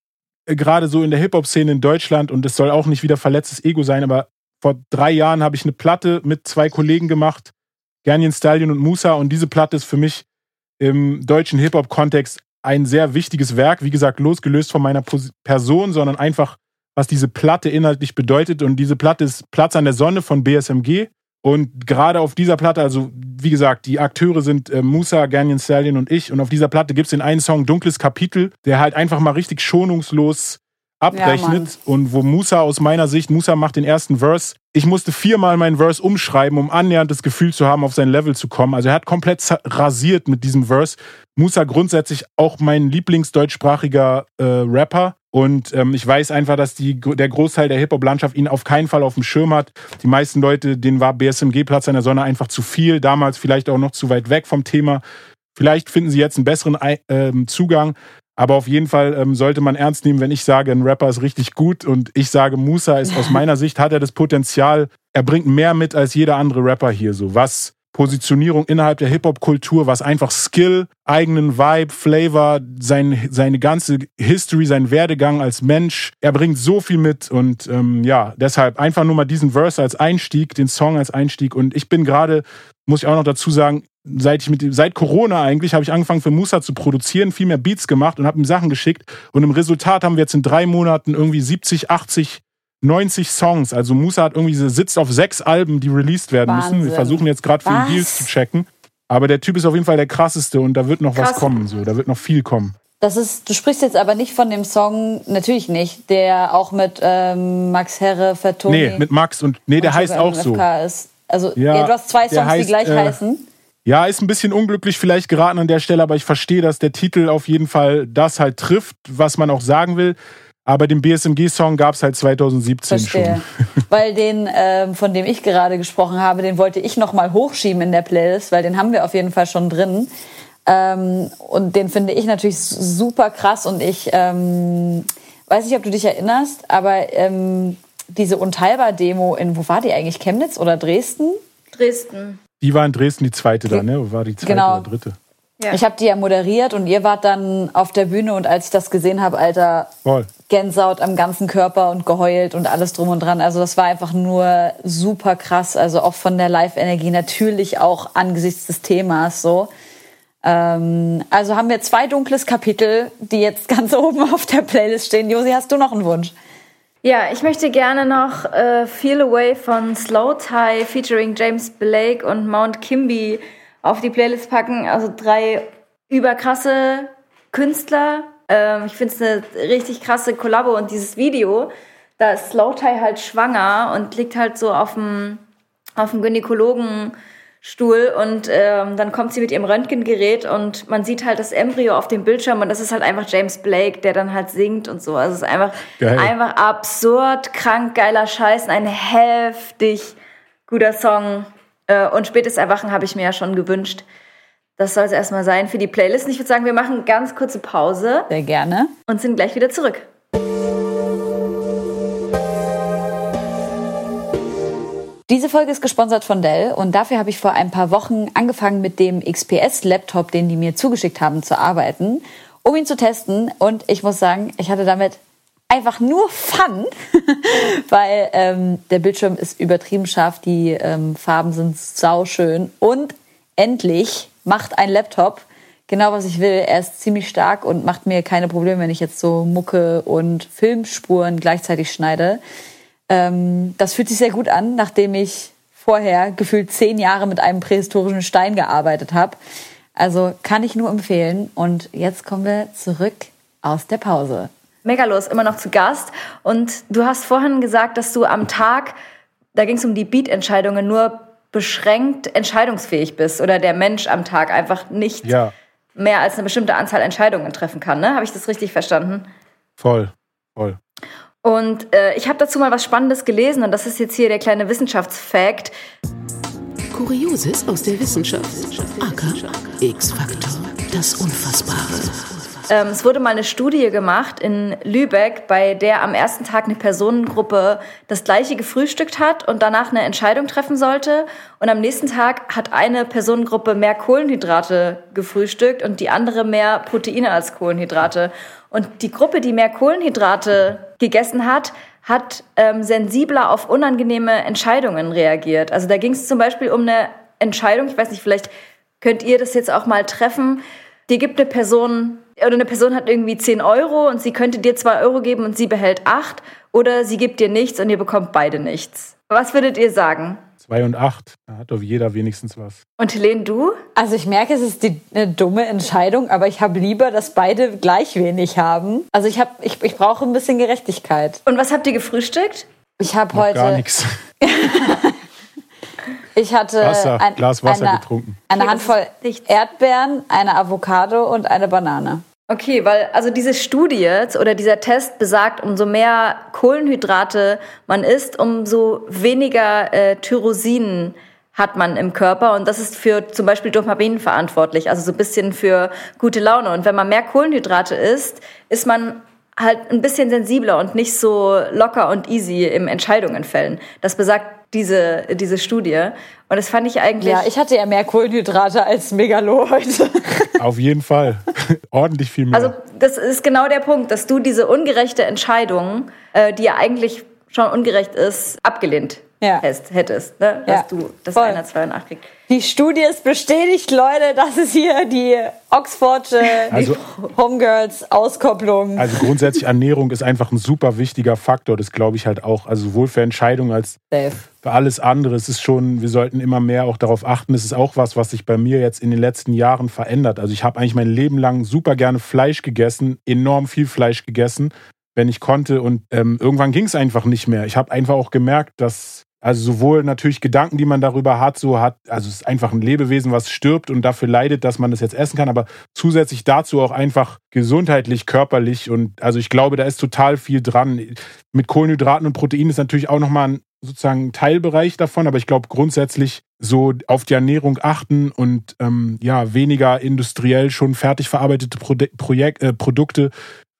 B: äh, gerade so in der Hip-Hop-Szene in Deutschland, und es soll auch nicht wieder verletztes Ego sein, aber vor drei Jahren habe ich eine Platte mit zwei Kollegen gemacht, Gernien Stallion und Musa, und diese Platte ist für mich im deutschen Hip-Hop-Kontext ein sehr wichtiges Werk, wie gesagt, losgelöst von meiner Person, sondern einfach, was diese Platte inhaltlich bedeutet. Und diese Platte ist Platz an der Sonne von BSMG. Und gerade auf dieser Platte, also wie gesagt, die Akteure sind äh, Musa, Ganyan Stallion und ich. Und auf dieser Platte gibt es den einen Song Dunkles Kapitel, der halt einfach mal richtig schonungslos abrechnet. Ja, und wo Musa aus meiner Sicht, Musa macht den ersten Verse. Ich musste viermal meinen Verse umschreiben, um annähernd das Gefühl zu haben, auf sein Level zu kommen. Also er hat komplett rasiert mit diesem Verse. Musa grundsätzlich auch mein Lieblingsdeutschsprachiger äh, Rapper. Und ähm, ich weiß einfach, dass die, der Großteil der Hip-Hop-Landschaft ihn auf keinen Fall auf dem Schirm hat. Die meisten Leute, denen war BSMG-Platz in der Sonne einfach zu viel. Damals vielleicht auch noch zu weit weg vom Thema. Vielleicht finden sie jetzt einen besseren äh, Zugang. Aber auf jeden Fall ähm, sollte man ernst nehmen, wenn ich sage, ein Rapper ist richtig gut und ich sage, Musa ist aus meiner Sicht, hat er das Potenzial, er bringt mehr mit als jeder andere Rapper hier so. Was Positionierung innerhalb der Hip-Hop-Kultur, was einfach Skill, eigenen Vibe, Flavor, sein, seine ganze History, sein Werdegang als Mensch. Er bringt so viel mit und ähm, ja, deshalb einfach nur mal diesen Verse als Einstieg, den Song als Einstieg. Und ich bin gerade, muss ich auch noch dazu sagen, seit ich mit seit Corona eigentlich habe ich angefangen für Musa zu produzieren, viel mehr Beats gemacht und habe ihm Sachen geschickt und im Resultat haben wir jetzt in drei Monaten irgendwie 70, 80 90 Songs. Also Musa hat irgendwie sitzt auf sechs Alben, die released werden
A: Wahnsinn.
B: müssen. Wir versuchen jetzt gerade für
A: Was?
B: die Deals zu checken. Aber der Typ ist auf jeden Fall der krasseste und da wird noch was
C: Krass.
B: kommen. So, da wird noch viel kommen.
A: Das ist, du sprichst jetzt aber nicht von dem Song, natürlich nicht, der auch mit ähm, Max Herre, Vertoni
B: Nee, mit Max und nee, der
A: und
B: heißt auch so.
A: Ist. Also
B: Ja,
A: ja, du hast zwei Songs, die
B: heißt,
A: gleich
B: äh,
A: heißen.
B: Ja, ist ein bisschen unglücklich vielleicht geraten an der Stelle, aber ich verstehe, dass der Titel auf jeden Fall das halt trifft, was man auch sagen will. Aber den BSMG-Song gab es halt 2017
A: Verstehe.
B: schon.
A: Weil den, ähm, von dem ich gerade gesprochen habe, den wollte ich noch mal hochschieben in der Playlist, weil den haben wir auf jeden Fall schon drin. Ähm, und den finde ich natürlich super krass und ich ähm, weiß nicht, ob du dich erinnerst, aber ähm, diese Unteilbar-Demo in, wo war die eigentlich? Chemnitz oder Dresden?
C: Dresden.
B: Die war in Dresden die zweite da, ne? War die zweite
A: Genau.
B: oder dritte?
C: Ja.
A: Ich habe die ja moderiert und ihr wart dann auf der Bühne und als ich das gesehen habe, Alter,
B: Voll.
A: Gänsehaut am ganzen Körper und geheult und alles drum und dran. Also das war einfach nur super krass. Also auch von der Live-Energie natürlich auch angesichts des Themas so. Ähm, also haben wir zwei dunkles Kapitel, die jetzt ganz oben auf der Playlist stehen. Josi, hast du noch einen Wunsch?
C: Ja, ich möchte gerne noch äh, Feel Away von Slow Tie featuring James Blake und Mount Kimby auf die Playlist packen. Also drei überkrasse Künstler. Ähm, ich finde es eine richtig krasse Kollabo und dieses Video, da ist Slow Tie halt schwanger und liegt halt so auf dem auf dem Gynäkologenstuhl und ähm, dann kommt sie mit ihrem Röntgengerät und man sieht halt das Embryo auf dem Bildschirm und das ist halt einfach James Blake, der dann halt singt und so. Also es ist einfach,
B: Geil.
C: einfach absurd, krank, geiler Scheiß, und ein heftig guter Song. Äh, und spätes Erwachen habe ich mir ja schon gewünscht. Das soll es erstmal sein für die Playlist. Und ich würde sagen, wir machen ganz kurze Pause
A: Sehr gerne.
C: und sind gleich wieder zurück.
A: Diese Folge ist gesponsert von Dell und dafür habe ich vor ein paar Wochen angefangen mit dem XPS-Laptop, den die mir zugeschickt haben, zu arbeiten, um ihn zu testen. Und ich muss sagen, ich hatte damit einfach nur Fun, weil ähm, der Bildschirm ist übertrieben scharf, die ähm, Farben sind sauschön und endlich macht ein Laptop genau, was ich will. Er ist ziemlich stark und macht mir keine Probleme, wenn ich jetzt so Mucke und Filmspuren gleichzeitig schneide. Ähm, das fühlt sich sehr gut an, nachdem ich vorher gefühlt zehn Jahre mit einem prähistorischen Stein gearbeitet habe. Also kann ich nur empfehlen. Und jetzt kommen wir zurück aus der Pause.
C: Megalo ist immer noch zu Gast. Und du hast vorhin gesagt, dass du am Tag, da ging es um die Beat-Entscheidungen, nur beschränkt entscheidungsfähig bist oder der Mensch am Tag einfach nicht
B: Ja,
C: mehr als eine bestimmte Anzahl Entscheidungen treffen kann. Ne? Habe ich das richtig verstanden?
B: voll. Voll.
C: Und äh, ich habe dazu mal was Spannendes gelesen und das ist jetzt hier der kleine Wissenschaftsfact.
E: Kurioses aus der Wissenschaft. Aka X-Faktor, das Unfassbare.
C: Ähm, es wurde mal eine Studie gemacht in Lübeck, bei der am ersten Tag eine Personengruppe das gleiche gefrühstückt hat und danach eine Entscheidung treffen sollte. Und am nächsten Tag hat eine Personengruppe mehr Kohlenhydrate gefrühstückt und die andere mehr Proteine als Kohlenhydrate. Und die Gruppe, die mehr Kohlenhydrate gegessen hat, hat ähm, sensibler auf unangenehme Entscheidungen reagiert. Also da ging es zum Beispiel um eine Entscheidung, ich weiß nicht, vielleicht könnt ihr das jetzt auch mal treffen. Dir gibt eine Person, oder eine Person hat irgendwie 10 Euro und sie könnte dir 2 Euro geben und sie behält 8 oder sie gibt dir nichts und ihr bekommt beide nichts. Was würdet ihr sagen?
B: Zwei und acht. Da hat doch jeder wenigstens was.
C: Und Helene, du?
A: Also ich merke, es ist die, eine dumme Entscheidung, aber ich habe lieber, dass beide gleich wenig haben. Also ich, hab, ich, ich brauche ein bisschen Gerechtigkeit.
C: Und was habt ihr gefrühstückt?
A: Ich habe heute...
B: Gar nichts.
A: Ich hatte
B: Wasser,
A: ein,
B: Glas Wasser
A: eine,
B: getrunken.
A: eine Handvoll. Erdbeeren, eine Avocado und eine Banane.
C: Okay, weil also diese Studie jetzt oder dieser Test besagt, umso mehr Kohlenhydrate man isst, umso weniger äh, Tyrosin hat man im Körper und das ist für zum Beispiel Dopamin verantwortlich, also so ein bisschen für gute Laune. Und wenn man mehr Kohlenhydrate isst, ist man halt ein bisschen sensibler und nicht so locker und easy im Entscheidungen fällen. Das besagt diese, diese Studie. Und das fand ich eigentlich.
A: Ja, ich hatte ja mehr Kohlenhydrate als Megalo heute.
B: Auf jeden Fall. Ordentlich viel mehr.
C: Also das ist genau der Punkt, dass du diese ungerechte Entscheidung, äh, die ja eigentlich schon ungerecht ist, abgelehnt
A: Ja.
C: hättest, hättest ne? dass
A: Ja.
C: du, dass
A: Voll.
C: einer 2 und 8 kriegt.
A: Die Studie ist bestätigt, Leute. Das ist hier die Oxfordsche
B: Also-
A: Homegirls Auskopplung.
B: Also grundsätzlich Ernährung ist einfach ein super wichtiger Faktor. Das glaube ich halt auch. Also sowohl für Entscheidungen als
A: Safe.
B: für alles andere. Es ist schon, wir sollten immer mehr auch darauf achten. Es ist auch was, was sich bei mir jetzt in den letzten Jahren verändert. Also ich habe eigentlich mein Leben lang super gerne Fleisch gegessen, enorm viel Fleisch gegessen, wenn ich konnte. Und ähm, irgendwann ging es einfach nicht mehr. Ich habe einfach auch gemerkt, dass also sowohl natürlich Gedanken, die man darüber hat, so hat, also es ist einfach ein Lebewesen, was stirbt und dafür leidet, dass man das jetzt essen kann, aber zusätzlich dazu auch einfach gesundheitlich, körperlich und also ich glaube, da ist total viel dran. Mit Kohlenhydraten und Proteinen ist natürlich auch nochmal ein sozusagen Teilbereich davon, aber ich glaube grundsätzlich so auf die Ernährung achten und ähm, ja, weniger industriell schon fertig verarbeitete Prode Projek äh, Produkte,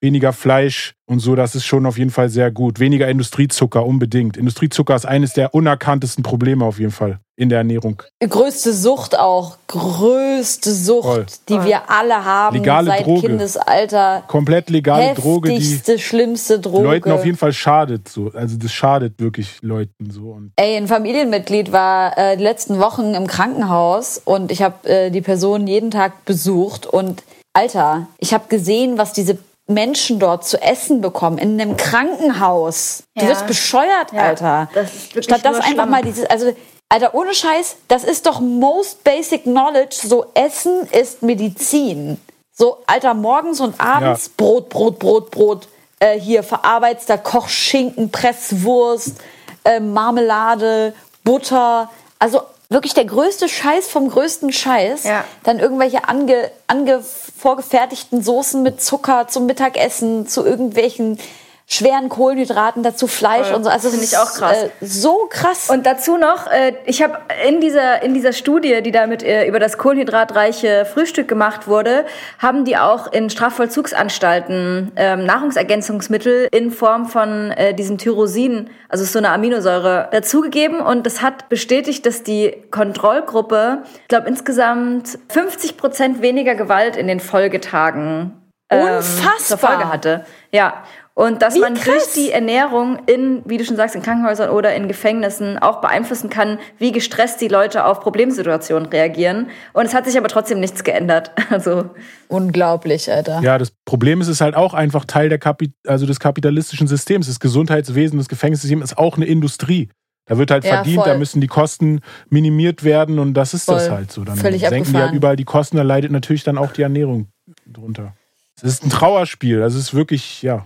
B: weniger Fleisch und so, das ist schon auf jeden Fall sehr gut. Weniger Industriezucker unbedingt. Industriezucker ist eines der unerkanntesten Probleme auf jeden Fall in der Ernährung.
A: Größte Sucht auch. Größte Sucht,
B: Voll.
A: die wir alle haben
B: Legale
A: seit
B: Droge.
A: Kindesalter.
B: Komplett legale Droge, die
A: Heftigste, schlimmste Droge.
B: Leuten auf jeden Fall schadet. So. Also das schadet wirklich Leuten so. Und
A: Ey, ein Familienmitglied war äh, die letzten Wochen im Krankenhaus und ich habe äh, die Person jeden Tag besucht und Alter, ich habe gesehen, was diese Menschen dort zu essen bekommen in einem Krankenhaus. Du
C: Ja.
A: wirst bescheuert,
C: Ja,
A: Alter.
C: das ist
A: Statt das einfach
C: Schlamm.
A: mal dieses, also Alter, ohne Scheiß, das ist doch most basic knowledge. So Essen ist Medizin. So, Alter, morgens und abends
B: Ja.
A: Brot, Brot, Brot, Brot. Äh, hier verarbeitster Kochschinken, Presswurst, äh, Marmelade, Butter. Also wirklich der größte Scheiß vom größten Scheiß.
C: Ja.
A: Dann irgendwelche ange, ange vorgefertigten Soßen mit Zucker zum Mittagessen, zu irgendwelchen schweren Kohlenhydraten, dazu Fleisch
C: Voll.
A: und so. Also
C: Finde ich auch krass.
A: Äh, so krass.
C: Und dazu noch, äh, ich habe in dieser, in dieser Studie, die damit äh, über das kohlenhydratreiche Frühstück gemacht wurde, haben die auch in Strafvollzugsanstalten ähm, Nahrungsergänzungsmittel in Form von äh, diesem Tyrosin, also so eine Aminosäure, dazugegeben. Und das hat bestätigt, dass die Kontrollgruppe, ich glaube insgesamt 50 Prozent weniger Gewalt in den Folgetagen ähm,
A: Unfassbar.
C: zur Folge hatte. Ja. Und dass
A: Wie
C: man
A: krass.
C: durch die Ernährung in, wie du schon sagst, in Krankenhäusern oder in Gefängnissen auch beeinflussen kann, wie gestresst die Leute auf Problemsituationen reagieren. Und es hat sich aber trotzdem nichts geändert. Also
A: Unglaublich, Alter.
B: ja, das Problem ist, es ist halt auch einfach Teil der Kapi also des kapitalistischen Systems. Das Gesundheitswesen, das Gefängnissystem ist auch eine Industrie. Da wird halt
A: Ja,
B: verdient,
A: voll.
B: da müssen die Kosten minimiert werden und das ist das
A: Voll.
B: halt so. Dann
A: Völlig
B: senken die
A: abgefahren.
B: halt überall die Kosten, da leidet natürlich dann auch die Ernährung drunter. Es ist ein Trauerspiel, also es ist wirklich, ja.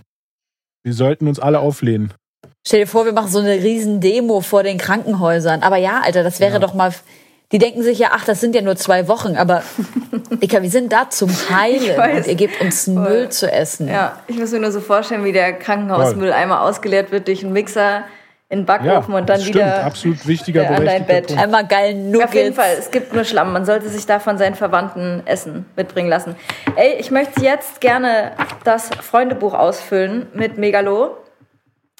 B: Wir sollten uns alle auflehnen.
A: Stell dir vor, wir machen so eine riesen Demo vor den Krankenhäusern. Aber ja, Alter, das wäre
B: Ja.
A: doch mal. Die denken sich ja, ach, das sind ja nur zwei Wochen, aber Dicker, wir sind da zum Heilen und ihr gebt uns Müll zu essen.
C: ja, ich muss mir nur so vorstellen, wie der Krankenhausmüll einmal ausgeleert wird durch einen Mixer in den Backofen und dann
B: das
C: wieder
B: stimmt, absolut wichtiger
C: äh, an dein Bett.
B: Punkt.
A: Einmal geilen Nuggets.
C: Auf jeden Fall, es gibt nur Schlamm. Man sollte sich da von seinen Verwandten Essen mitbringen lassen. Ey, ich möchte jetzt gerne das Freundebuch ausfüllen mit Megalo.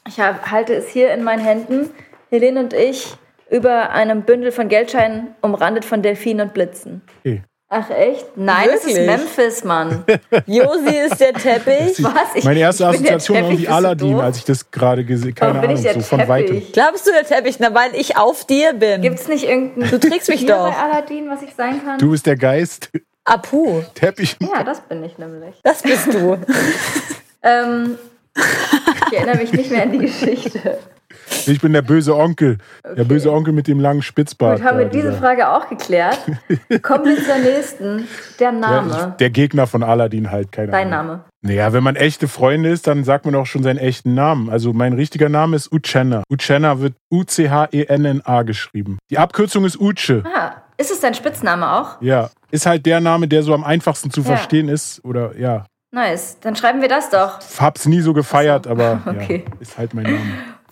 C: Ich hab, halte es hier in meinen Händen. Helene und ich über einem Bündel von Geldscheinen umrandet von Delfinen und Blitzen.
B: Okay.
C: Ach echt? Nein, das ist
A: Wirklich?
C: Memphis, Mann.
A: Josi ist der Teppich.
C: Was? Ich,
B: Meine erste Assoziation war
C: Teppich,
B: wie
C: bist du
B: Aladdin, als ich das gerade gesehen keine
C: Warum bin
B: Ahnung, so von weitem.
A: Glaubst du der Teppich? Na, weil ich auf dir bin.
C: Gibt's nicht irgendein
A: Du trägst mich doch.
C: bei Aladdin, was ich sein kann?
B: Du bist der Geist,
A: Apu,
B: Teppich.
C: Ja, das bin ich nämlich.
A: das bist du.
C: Ähm, ich erinnere mich nicht mehr an die Geschichte.
B: Ich bin der böse Onkel. Der böse Onkel mit dem langen Spitzbart.
C: Gut, haben wir
B: da,
C: diese Frage auch geklärt. Kommen wir zur nächsten. Der Name.
B: der Gegner von Aladdin halt, keine
C: Dein
B: Ahnung.
C: Name.
B: Naja, wenn man echte Freunde ist, dann sagt man auch schon seinen echten Namen. Also mein richtiger Name ist Uchenna. Uchenna wird U-C-H-E-N-N-A geschrieben. Die Abkürzung ist Uche.
C: Ah, ist es dein Spitzname auch?
B: Ja. Ist halt der Name, der so am einfachsten zu
C: Ja.
B: verstehen ist. Oder ja.
C: Nice. Dann schreiben wir das doch.
B: Hab's nie so gefeiert, aber
C: okay.
B: ja, ist halt mein Name.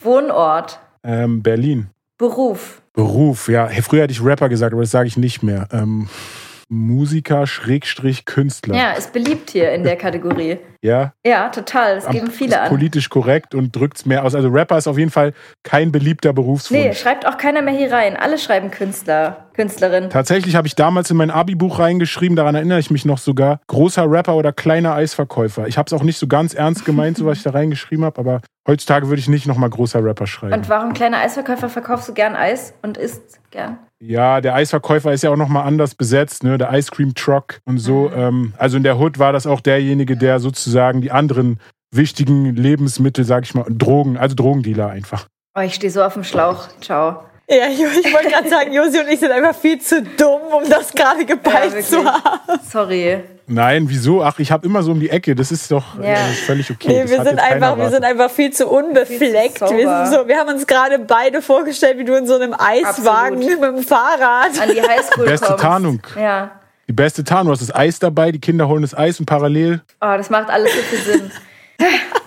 C: Wohnort.
B: Ähm, Berlin.
C: Beruf.
B: Beruf, ja. Früher hätte ich Rapper gesagt, aber das sage ich nicht mehr. Ähm, Musiker, Schrägstrich, Künstler.
C: Ja, ist beliebt hier in der Kategorie.
B: Ja.
C: Ja, total. Das geben viele
B: ist
C: an.
B: politisch korrekt und drückt es mehr aus. Also Rapper ist auf jeden Fall kein beliebter Berufswunsch.
C: Nee, schreibt auch keiner mehr hier rein. Alle schreiben Künstler, Künstlerin.
B: Tatsächlich habe ich damals in mein Abi-Buch reingeschrieben, daran erinnere ich mich noch sogar, großer Rapper oder kleiner Eisverkäufer. Ich habe es auch nicht so ganz ernst gemeint, so was ich da reingeschrieben habe, aber heutzutage würde ich nicht nochmal großer Rapper schreiben.
C: Und warum kleiner Eisverkäufer verkaufst du gern Eis und isst gern?
B: Ja, der Eisverkäufer ist ja auch nochmal anders besetzt, ne? Der Ice Cream Truck und so. Ähm, also in der Hood war das auch derjenige, der sozusagen die anderen wichtigen Lebensmittel, sag ich mal, Drogen, also Drogendealer einfach.
C: Oh, ich stehe so auf dem Schlauch. Ciao.
A: Ja, ich, ich wollte gerade sagen, Josi und ich sind einfach viel zu dumm, um das gerade
C: Ja,
A: gebeicht
C: wirklich.
A: zu haben.
C: Sorry.
B: Nein, wieso? Ach, ich habe immer so um die Ecke. Das ist doch
C: Ja.
B: das ist völlig okay.
A: Nee, wir sind, einfach, wir sind einfach viel zu unbefleckt.
C: Viel zu
A: wir, sind so, wir haben uns gerade beide vorgestellt, wie du in so einem Eiswagen
C: Absolut.
A: mit dem Fahrrad.
C: An die Highschool
B: Beste
C: kommst.
B: Tarnung.
C: Ja.
B: Die beste Tarnung. Du hast das Eis dabei, die Kinder holen das Eis und parallel.
C: Oh, das macht alles so viel Sinn.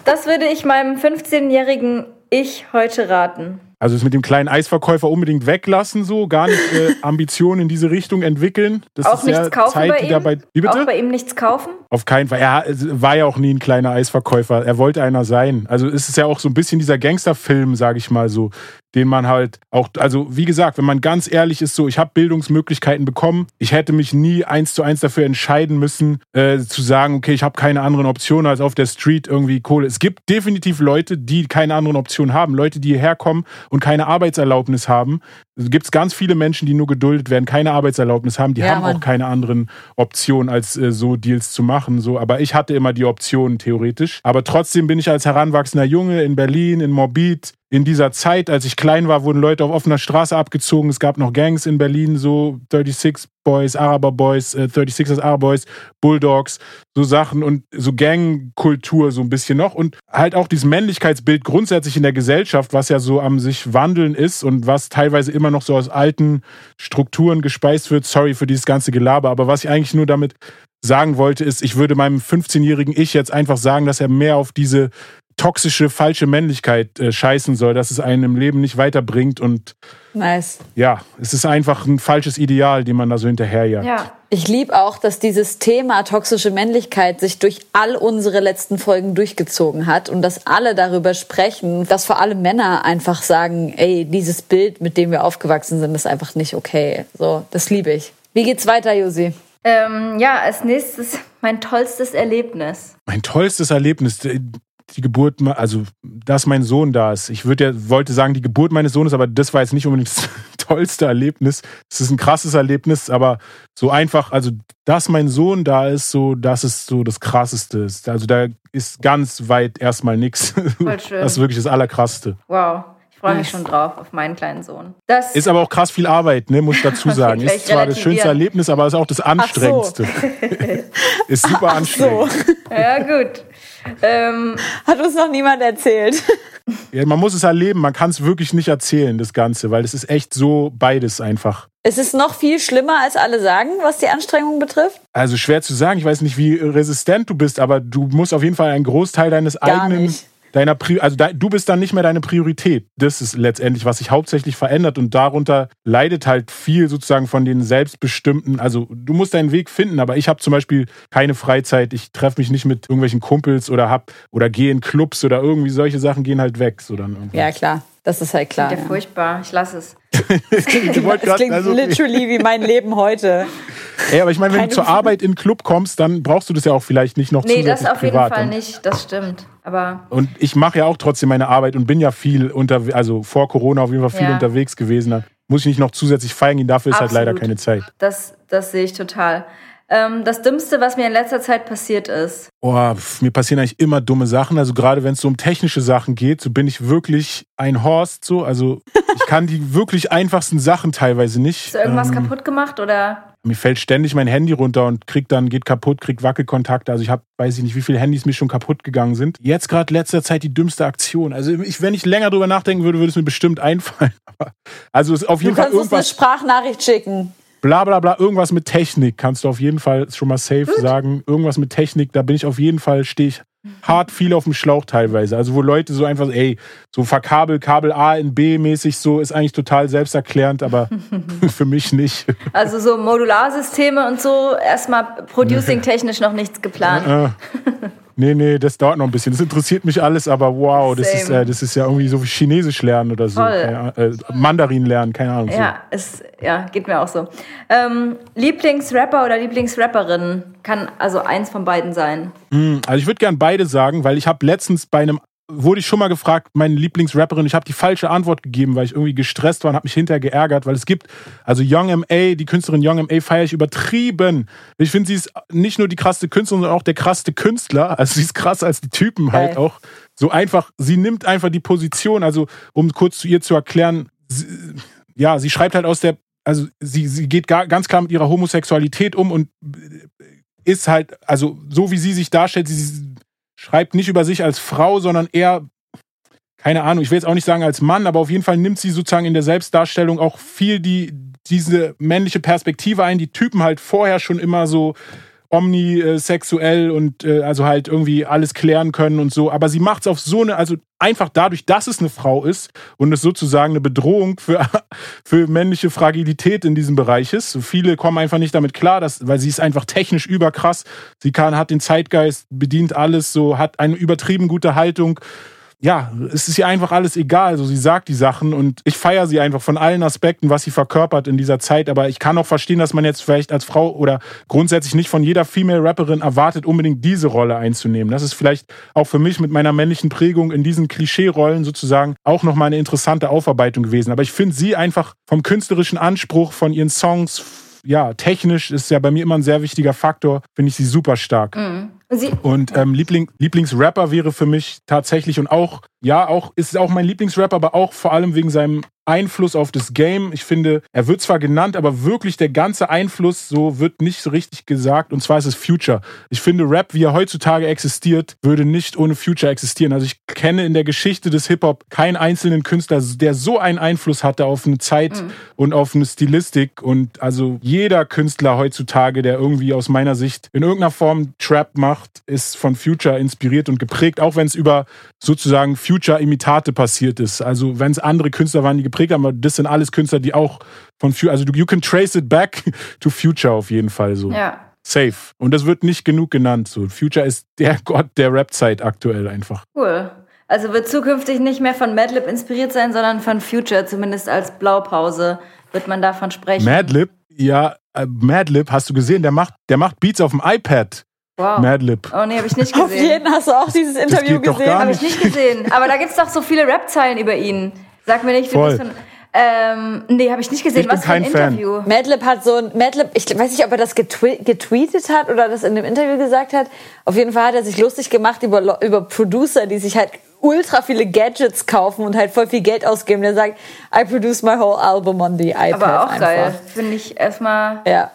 C: Das würde ich meinem 15-jährigen Ich heute raten.
B: Also es mit dem kleinen Eisverkäufer unbedingt weglassen, so gar nicht äh, Ambitionen in diese Richtung entwickeln. Das
C: Auch
B: ist ja
C: nichts kaufen
B: Zeit,
C: bei ihm?
B: dabei. Wie bitte?
C: Auch bei ihm nichts kaufen?
B: Auf keinen Fall. Er war ja auch nie ein kleiner Eisverkäufer. Er wollte einer sein. Also es ist ja auch so ein bisschen dieser Gangsterfilm, sage ich mal so, den man halt auch, also wie gesagt, wenn man ganz ehrlich ist, so, ich habe Bildungsmöglichkeiten bekommen. Ich hätte mich nie eins zu eins dafür entscheiden müssen, äh, zu sagen, okay, ich habe keine anderen Optionen als auf der Street irgendwie Kohle. Es gibt definitiv Leute, die keine anderen Optionen haben. Leute, die hierher kommen und keine Arbeitserlaubnis haben. Es gibt ganz viele Menschen, die nur geduldet werden, keine Arbeitserlaubnis haben. Die
A: Ja,
B: haben
A: Mann.
B: auch keine anderen Optionen, als äh, so Deals zu machen. So. Aber ich hatte immer die Optionen theoretisch. Aber trotzdem bin ich als heranwachsender Junge in Berlin, in Morbid, in dieser Zeit, als ich klein war, wurden Leute auf offener Straße abgezogen. Es gab noch Gangs in Berlin, so 36 Boys, Araber Boys, äh, 36ers Araber Boys, Bulldogs, so Sachen und so Gangkultur so ein bisschen noch. Und halt auch dieses Männlichkeitsbild grundsätzlich in der Gesellschaft, was ja so am sich wandeln ist und was teilweise immer noch so aus alten Strukturen gespeist wird. Sorry für dieses ganze Gelaber, aber was ich eigentlich nur damit sagen wollte, ist, ich würde meinem 15-jährigen Ich jetzt einfach sagen, dass er mehr auf diese toxische, falsche Männlichkeit äh, scheißen soll, dass es einen im Leben nicht weiterbringt und
A: Nice.
B: ja, es ist einfach ein falsches Ideal, dem man da so hinterherjagt.
C: Ja.
A: Ich liebe auch, dass dieses Thema toxische Männlichkeit sich durch all unsere letzten Folgen durchgezogen hat und dass alle darüber sprechen, dass vor allem Männer einfach sagen, ey, dieses Bild, mit dem wir aufgewachsen sind, ist einfach nicht okay. So, das liebe ich. Wie geht's weiter, Josi?
C: Ähm, ja, als nächstes mein tollstes Erlebnis.
B: Mein tollstes Erlebnis, die Geburt, also dass mein Sohn da ist. Ich würde ja, wollte sagen, die Geburt meines Sohnes, aber das war jetzt nicht unbedingt das tollste Erlebnis. Es ist ein krasses Erlebnis, aber so einfach, also dass mein Sohn da ist, so, das ist so das krasseste. Also da ist ganz weit erstmal nichts. Das ist wirklich das Allerkrasseste.
C: Wow. Ich freue mich schon drauf, auf meinen kleinen Sohn. Das
B: Ist aber auch krass viel Arbeit, ne, muss ich dazu sagen. Ist zwar das schönste. Erlebnis, aber ist auch das anstrengendste. Ist super
A: So.
B: anstrengend.
C: ja, gut. Ähm,
A: Hat uns noch niemand erzählt.
B: Ja, man muss es erleben, man kann es wirklich nicht erzählen, das Ganze, weil es ist echt so beides einfach.
A: Es ist noch viel schlimmer, als alle sagen, was die Anstrengung betrifft.
B: Also schwer zu sagen, ich weiß nicht, wie resistent du bist, aber du musst auf jeden Fall einen Großteil deines
A: Gar
B: eigenen,
A: nicht.
B: Deiner Pri also de du bist dann nicht mehr deine Priorität. Das ist letztendlich, was sich hauptsächlich verändert und darunter leidet halt viel sozusagen von den selbstbestimmten, also du musst deinen Weg finden, aber ich habe zum Beispiel keine Freizeit, ich treffe mich nicht mit irgendwelchen Kumpels oder hab oder gehe in Clubs oder irgendwie solche Sachen gehen halt weg. So dann irgendwie.
A: Ja, klar. Das ist halt klar.
C: ja,
A: Ja.
C: furchtbar. Ich lasse es.
B: Wollte
A: Es
B: grad-
A: klingt
B: also-
A: literally wie mein Leben heute.
B: Ey, aber ich meine, wenn
A: Keine-
B: du zur Arbeit in den Club kommst, dann brauchst du das ja auch vielleicht nicht noch
C: Nee, das auf jeden
B: privat.
C: Fall
B: Und-
C: nicht. Das stimmt. Aber
B: Und ich mache ja auch trotzdem meine Arbeit und bin ja viel unter, also vor Corona auf jeden Fall viel
C: Ja.
B: unterwegs gewesen. Da muss ich nicht noch zusätzlich feiern gehen, dafür ist halt leider
C: Absolut.
B: keine Zeit.
C: das, das sehe ich total. Ähm, das Dümmste, was mir in letzter Zeit passiert ist.
B: Boah, pf, mir passieren eigentlich immer dumme Sachen. Also gerade wenn es so um technische Sachen geht, so bin ich wirklich ein Horst so. Also ich kann die wirklich einfachsten Sachen teilweise nicht.
C: Hast du irgendwas
B: Ähm,
C: kaputt gemacht oder?
B: Mir fällt ständig mein Handy runter und kriegt dann, geht kaputt, kriegt Wackelkontakte. Also ich habe, weiß ich nicht, wie viele Handys mir schon kaputt gegangen sind. Jetzt gerade letzter Zeit die dümmste Aktion. Also ich, wenn ich länger drüber nachdenken würde, würde es mir bestimmt einfallen. Aber, also es ist auf
A: Du
B: jeden Fall
A: kannst uns eine
B: irgendwas,
A: Sprachnachricht schicken.
B: Bla bla bla, irgendwas mit Technik kannst du auf jeden Fall schon mal safe sagen. Irgendwas mit Technik, da bin ich auf jeden Fall, stehe ich hart viel auf dem Schlauch teilweise. Also wo Leute so einfach, ey, so verkabel, Kabel A in B mäßig so, ist eigentlich total selbsterklärend, aber für mich nicht.
C: Also so Modularsysteme und so, erstmal producing-technisch noch nichts geplant.
B: Nee, nee, das dauert noch ein bisschen. Das interessiert mich alles, aber wow, das ist, äh, das ist ja irgendwie so wie Chinesisch lernen oder so. Keine äh, Mandarin lernen, keine Ahnung.
C: Ja, es, ja, geht mir auch so. Ähm, Lieblingsrapper oder Lieblingsrapperin kann also eins von beiden sein.
B: So. Hm, Also ich würde gern beide sagen, weil ich habe letztens bei einem wurde ich schon mal gefragt, meine Lieblingsrapperin, ich habe die falsche Antwort gegeben, weil ich irgendwie gestresst war und habe mich hinterher geärgert, weil es gibt, also Young M.A., die Künstlerin Young M.A. feiere ich übertrieben. Ich finde, sie ist nicht nur die krasse Künstlerin, sondern auch der krasse Künstler. Also sie ist krass als die Typen halt
A: Geil.
B: auch. So einfach, sie nimmt einfach die Position, also um kurz zu ihr zu erklären, sie, ja, sie schreibt halt aus der, also sie, sie geht gar, ganz klar mit ihrer Homosexualität um und ist halt, also so wie sie sich darstellt, sie schreibt nicht über sich als Frau, sondern eher, keine Ahnung, ich will jetzt auch nicht sagen als Mann, aber auf jeden Fall nimmt sie sozusagen in der Selbstdarstellung auch viel die, diese männliche Perspektive ein, die Typen halt vorher schon immer so omnisexuell und äh, also halt irgendwie alles klären können und so. Aber sie macht es auf so eine, also einfach dadurch, dass es eine Frau ist und es sozusagen eine Bedrohung für, für männliche Fragilität in diesem Bereich ist. Viele kommen einfach nicht damit klar, dass, weil sie ist einfach technisch überkrass. Sie kann, hat den Zeitgeist, bedient alles, so hat eine übertrieben gute Haltung ja, es ist ihr einfach alles egal. Also sie sagt die Sachen und ich feiere sie einfach von allen Aspekten, was sie verkörpert in dieser Zeit. Aber ich kann auch verstehen, dass man jetzt vielleicht als Frau oder grundsätzlich nicht von jeder Female Rapperin erwartet, unbedingt diese Rolle einzunehmen. Das ist vielleicht auch für mich mit meiner männlichen Prägung in diesen Klischee-Rollen sozusagen auch nochmal eine interessante Aufarbeitung gewesen. Aber ich finde sie einfach vom künstlerischen Anspruch, von ihren Songs, ja, technisch ist ja bei mir immer ein sehr wichtiger Faktor, finde ich sie super stark.
C: Sie,
B: Und ähm, Liebling, Lieblingsrapper wäre für mich tatsächlich und auch, ja, auch ist auch mein Lieblingsrapper, aber auch vor allem wegen seinem Einfluss auf das Game. Ich finde, er wird zwar genannt, aber wirklich der ganze Einfluss so wird nicht so richtig gesagt. Und zwar ist es Future. Ich finde, Rap, wie er heutzutage existiert, würde nicht ohne Future existieren. Also ich kenne in der Geschichte des Hip-Hop keinen einzelnen Künstler, der so einen Einfluss hatte auf eine Zeit und auf eine Stilistik. Und also jeder Künstler heutzutage, der irgendwie aus meiner Sicht in irgendeiner Form Trap macht, ist von Future inspiriert und geprägt, auch wenn es über sozusagen Future-Imitate passiert ist. Also wenn es andere Künstler waren, die geprägt haben, aber das sind alles Künstler, die auch von Future, also du, you can trace it back to Future auf jeden Fall so.
C: ja.
B: Safe. Und das wird nicht genug genannt. So. Future ist der Gott der Rap-Zeit aktuell einfach.
C: Cool. Also wird zukünftig nicht mehr von Madlib inspiriert sein, sondern von Future, zumindest als Blaupause wird man davon sprechen.
B: Madlib, ja, äh, Madlib, hast du gesehen, der macht, der macht Beats auf dem iPad.
C: Wow.
B: Madlib.
C: Oh nee, habe ich nicht
A: Auf
C: gesehen.
A: jeden hast du auch dieses Interview gesehen.
C: Habe ich nicht gesehen. Aber da gibt's doch so viele Rap-Zeilen über ihn. Sag mir nicht, wie
B: Voll.
C: für ein, ähm, nee, habe ich nicht gesehen.
B: Ich bin
C: Was für ein
B: kein Fan.
C: Interview.
A: Madlib hat so ein, Madlib, ich weiß nicht, ob er das getwe getweetet hat oder das in dem Interview gesagt hat. Auf jeden Fall hat er sich lustig gemacht über, über Producer, die sich halt ultra viele Gadgets kaufen und halt voll viel Geld ausgeben. Der sagt, I produce my whole album on the iPad.
C: Aber auch
A: einfach.
C: geil. Finde ich erstmal.
A: Ja.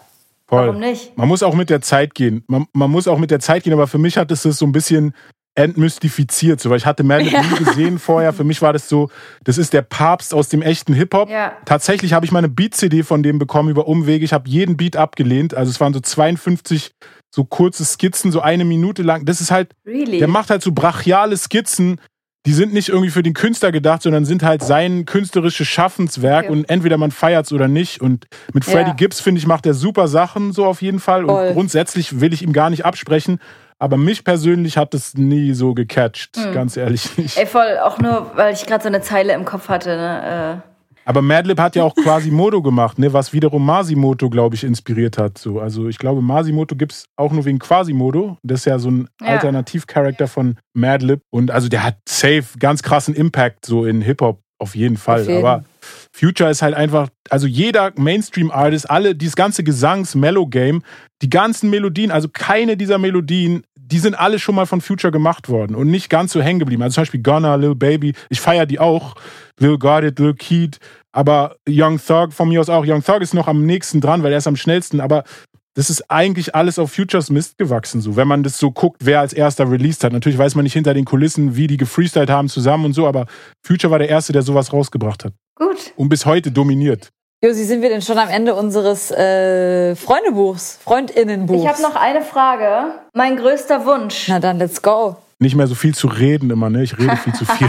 B: Voll.
C: Warum nicht?
B: Man muss auch mit der Zeit gehen. Man, man muss auch mit der Zeit gehen, aber für mich hat es das so ein bisschen entmystifiziert, so, weil ich hatte Madlib nie gesehen vorher. Für mich war das so, das ist der Papst aus dem echten Hip-Hop.
C: Ja.
B: Tatsächlich habe ich mal eine Beat-CD von dem bekommen über Umwege. Ich habe jeden Beat abgelehnt. Also es waren so 52 so kurze Skizzen, so eine Minute lang. Das ist halt,
C: Really?
B: der macht halt so brachiale Skizzen, die sind nicht irgendwie für den Künstler gedacht, sondern sind halt sein künstlerisches Schaffenswerk
C: Okay.
B: und entweder man feiert es oder nicht. Und mit Freddie
A: Ja.
B: Gibbs, finde ich, macht er super Sachen so auf jeden Fall.
A: Voll.
B: Und grundsätzlich will ich ihm gar nicht absprechen. Aber mich persönlich hat es nie so gecatcht,
C: Hm.
B: ganz ehrlich nicht.
C: Ey, voll, auch nur, weil ich gerade so eine Zeile im Kopf hatte. Ne?
B: Aber Madlib hat ja auch Quasimodo gemacht, ne, was wiederum Masimoto, glaube ich, inspiriert hat. So. Also ich glaube, Masimoto gibt es auch nur wegen Quasimodo. Das ist ja so ein
C: Ja.
B: Alternativcharakter von Madlib. Und also der hat safe ganz krassen Impact so in Hip-Hop auf jeden Fall.
A: Auf jeden.
B: Aber Future ist halt einfach, also jeder Mainstream-Artist, alle, dieses ganze Gesangs-Mellow-Game, die ganzen Melodien, also keine dieser Melodien, die sind alle schon mal von Future gemacht worden und nicht ganz so hängen geblieben. Also zum Beispiel Gunna, Lil Baby, ich feiere die auch. Lil It, Lil Keat, aber Young Thug von mir aus auch. Young Thug ist noch am nächsten dran, weil er ist am schnellsten, aber das ist eigentlich alles auf Futures Mist gewachsen, so. Wenn man das so guckt, wer als erster released hat. Natürlich weiß man nicht hinter den Kulissen, wie die gefreestylt haben zusammen und so, aber Future war der Erste, der sowas rausgebracht hat.
C: Gut.
B: Und bis heute dominiert.
A: Josi, sind wir denn schon am Ende unseres äh, Freundebuchs, Freundinnenbuchs?
C: Ich habe noch eine Frage. Mein größter Wunsch.
A: Na dann, let's go.
B: nicht mehr so viel zu reden immer, ne? Ich rede viel zu viel.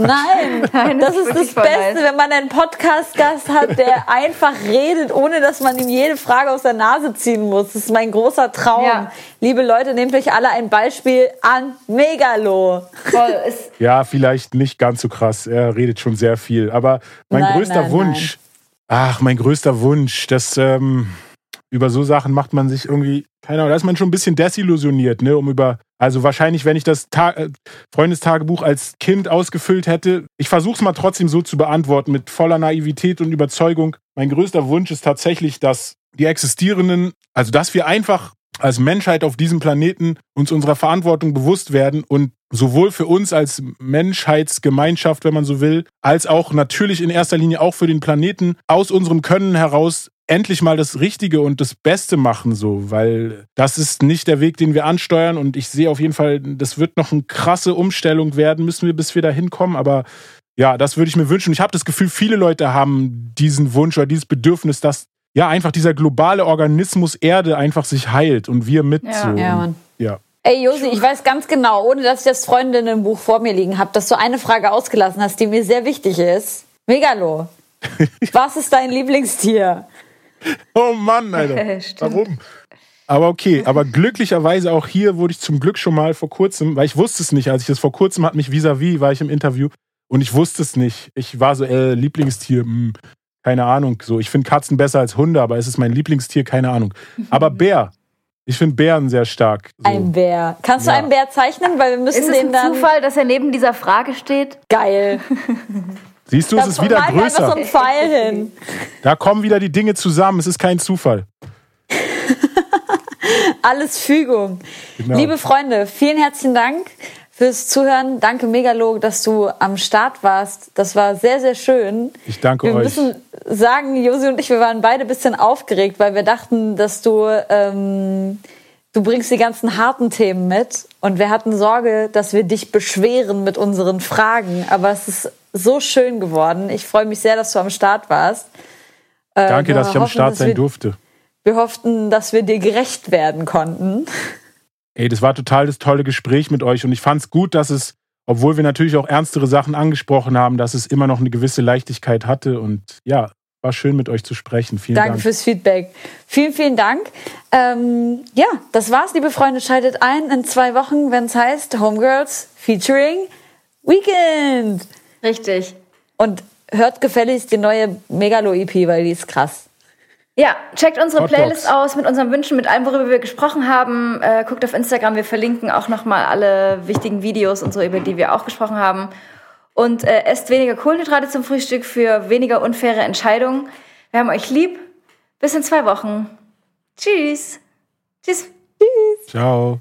A: Nein,
C: Nein,
A: das ist das
C: wirklich voll
A: Beste,
C: nice.
A: wenn man einen Podcast-Gast hat, der einfach redet, ohne dass man ihm jede Frage aus der Nase ziehen muss. Das ist mein großer Traum.
C: Ja.
A: Liebe Leute, nehmt euch alle ein Beispiel an Megalo.
C: Voll, ist,
B: Ja, vielleicht nicht ganz so krass. Er redet schon sehr viel. Aber mein
A: Nein,
B: größter
A: nein,
B: Wunsch, ach, mein größter Wunsch, das ähm, über so Sachen macht man sich irgendwie, keine Ahnung, da ist man schon ein bisschen desillusioniert, ne? Um über, also wahrscheinlich, wenn ich das Ta äh, Freundestagebuch als Kind ausgefüllt hätte, ich versuche es mal trotzdem so zu beantworten, mit voller Naivität und Überzeugung. Mein größter Wunsch ist tatsächlich, dass die existierenden, also dass wir einfach als Menschheit auf diesem Planeten uns unserer Verantwortung bewusst werden und sowohl für uns als Menschheitsgemeinschaft, wenn man so will, als auch natürlich in erster Linie auch für den Planeten aus unserem Können heraus endlich mal das Richtige und das Beste machen, so, weil das ist nicht der Weg, den wir ansteuern und ich sehe auf jeden Fall, das wird noch eine krasse Umstellung werden, müssen wir, bis wir da hinkommen, aber ja, das würde ich mir wünschen. Ich habe das Gefühl, viele Leute haben diesen Wunsch oder dieses Bedürfnis, dass ja einfach dieser globale Organismus Erde einfach sich heilt und wir mit.
C: Ja.
B: so.
A: Ja, Mann.
B: Ja.
A: Ey, Josi, ich weiß ganz genau, ohne dass ich das Freundinnenbuch vor mir liegen habe, dass du eine Frage ausgelassen hast, die mir sehr wichtig ist. Megalo, was ist dein Lieblingstier?
B: Oh Mann, Alter. Warum? Aber okay, aber glücklicherweise auch hier wurde ich zum Glück schon mal vor kurzem, weil ich wusste es nicht, als ich das vor kurzem hat mich vis-à-vis, war ich im Interview und ich wusste es nicht. Ich war so, äh, Lieblingstier, hm, keine Ahnung. So, ich finde Katzen besser als Hunde, aber es ist mein Lieblingstier, keine Ahnung. Aber Bär. Ich finde Bären sehr stark. So.
A: Ein Bär. Kannst du
B: Ja.
A: einen Bär zeichnen? Weil wir müssen
C: ist es
A: den
C: ein
A: dann.
C: Zufall, dass er neben dieser Frage steht?
A: Geil.
B: Siehst du, es ist wieder
A: so
B: größer.
A: einen Pfeil hin.
B: Da kommen wieder die Dinge zusammen. Es ist kein Zufall.
A: Alles Fügung.
B: Genau.
A: Liebe Freunde, vielen herzlichen Dank fürs Zuhören. Danke, Megalo, dass du am Start warst. Das war sehr, sehr schön.
B: Ich danke
A: wir
B: euch.
A: müssen sagen, Josi und ich, wir waren beide ein bisschen aufgeregt, weil wir dachten, dass du, ähm, du bringst die ganzen harten Themen mit. Und wir hatten Sorge, dass wir dich beschweren mit unseren Fragen. Aber es ist so schön geworden. Ich freue mich sehr, dass du am Start warst. Äh,
B: Danke,
A: wir
B: dass ich am
A: hoffen,
B: Start sein
A: wir,
B: durfte.
A: Wir hofften, dass wir dir gerecht werden konnten.
B: Ey, das war total das tolle Gespräch mit euch und ich fand es gut, dass es, obwohl wir natürlich auch ernstere Sachen angesprochen haben, dass es immer noch eine gewisse Leichtigkeit hatte und ja, war schön mit euch zu sprechen. Vielen
A: Danke
B: Dank.
A: fürs Feedback. Vielen, vielen Dank. Ähm, ja, das war's, liebe Freunde. Schaltet ein in zwei Wochen, wenn es heißt Homegirls featuring Weekend.
C: Richtig.
A: Und hört gefälligst die neue Megalo-EP, weil die ist krass.
C: Ja, checkt unsere
B: Hot
C: Playlist
B: Dogs.
C: aus mit unseren Wünschen, mit allem, worüber wir gesprochen haben. Äh, guckt auf Instagram, wir verlinken auch nochmal alle wichtigen Videos und so, über die wir auch gesprochen haben. Und äh, esst weniger Kohlenhydrate zum Frühstück für weniger unfaire Entscheidungen. Wir haben euch lieb. Bis in zwei Wochen. Tschüss. Tschüss.
B: Ciao.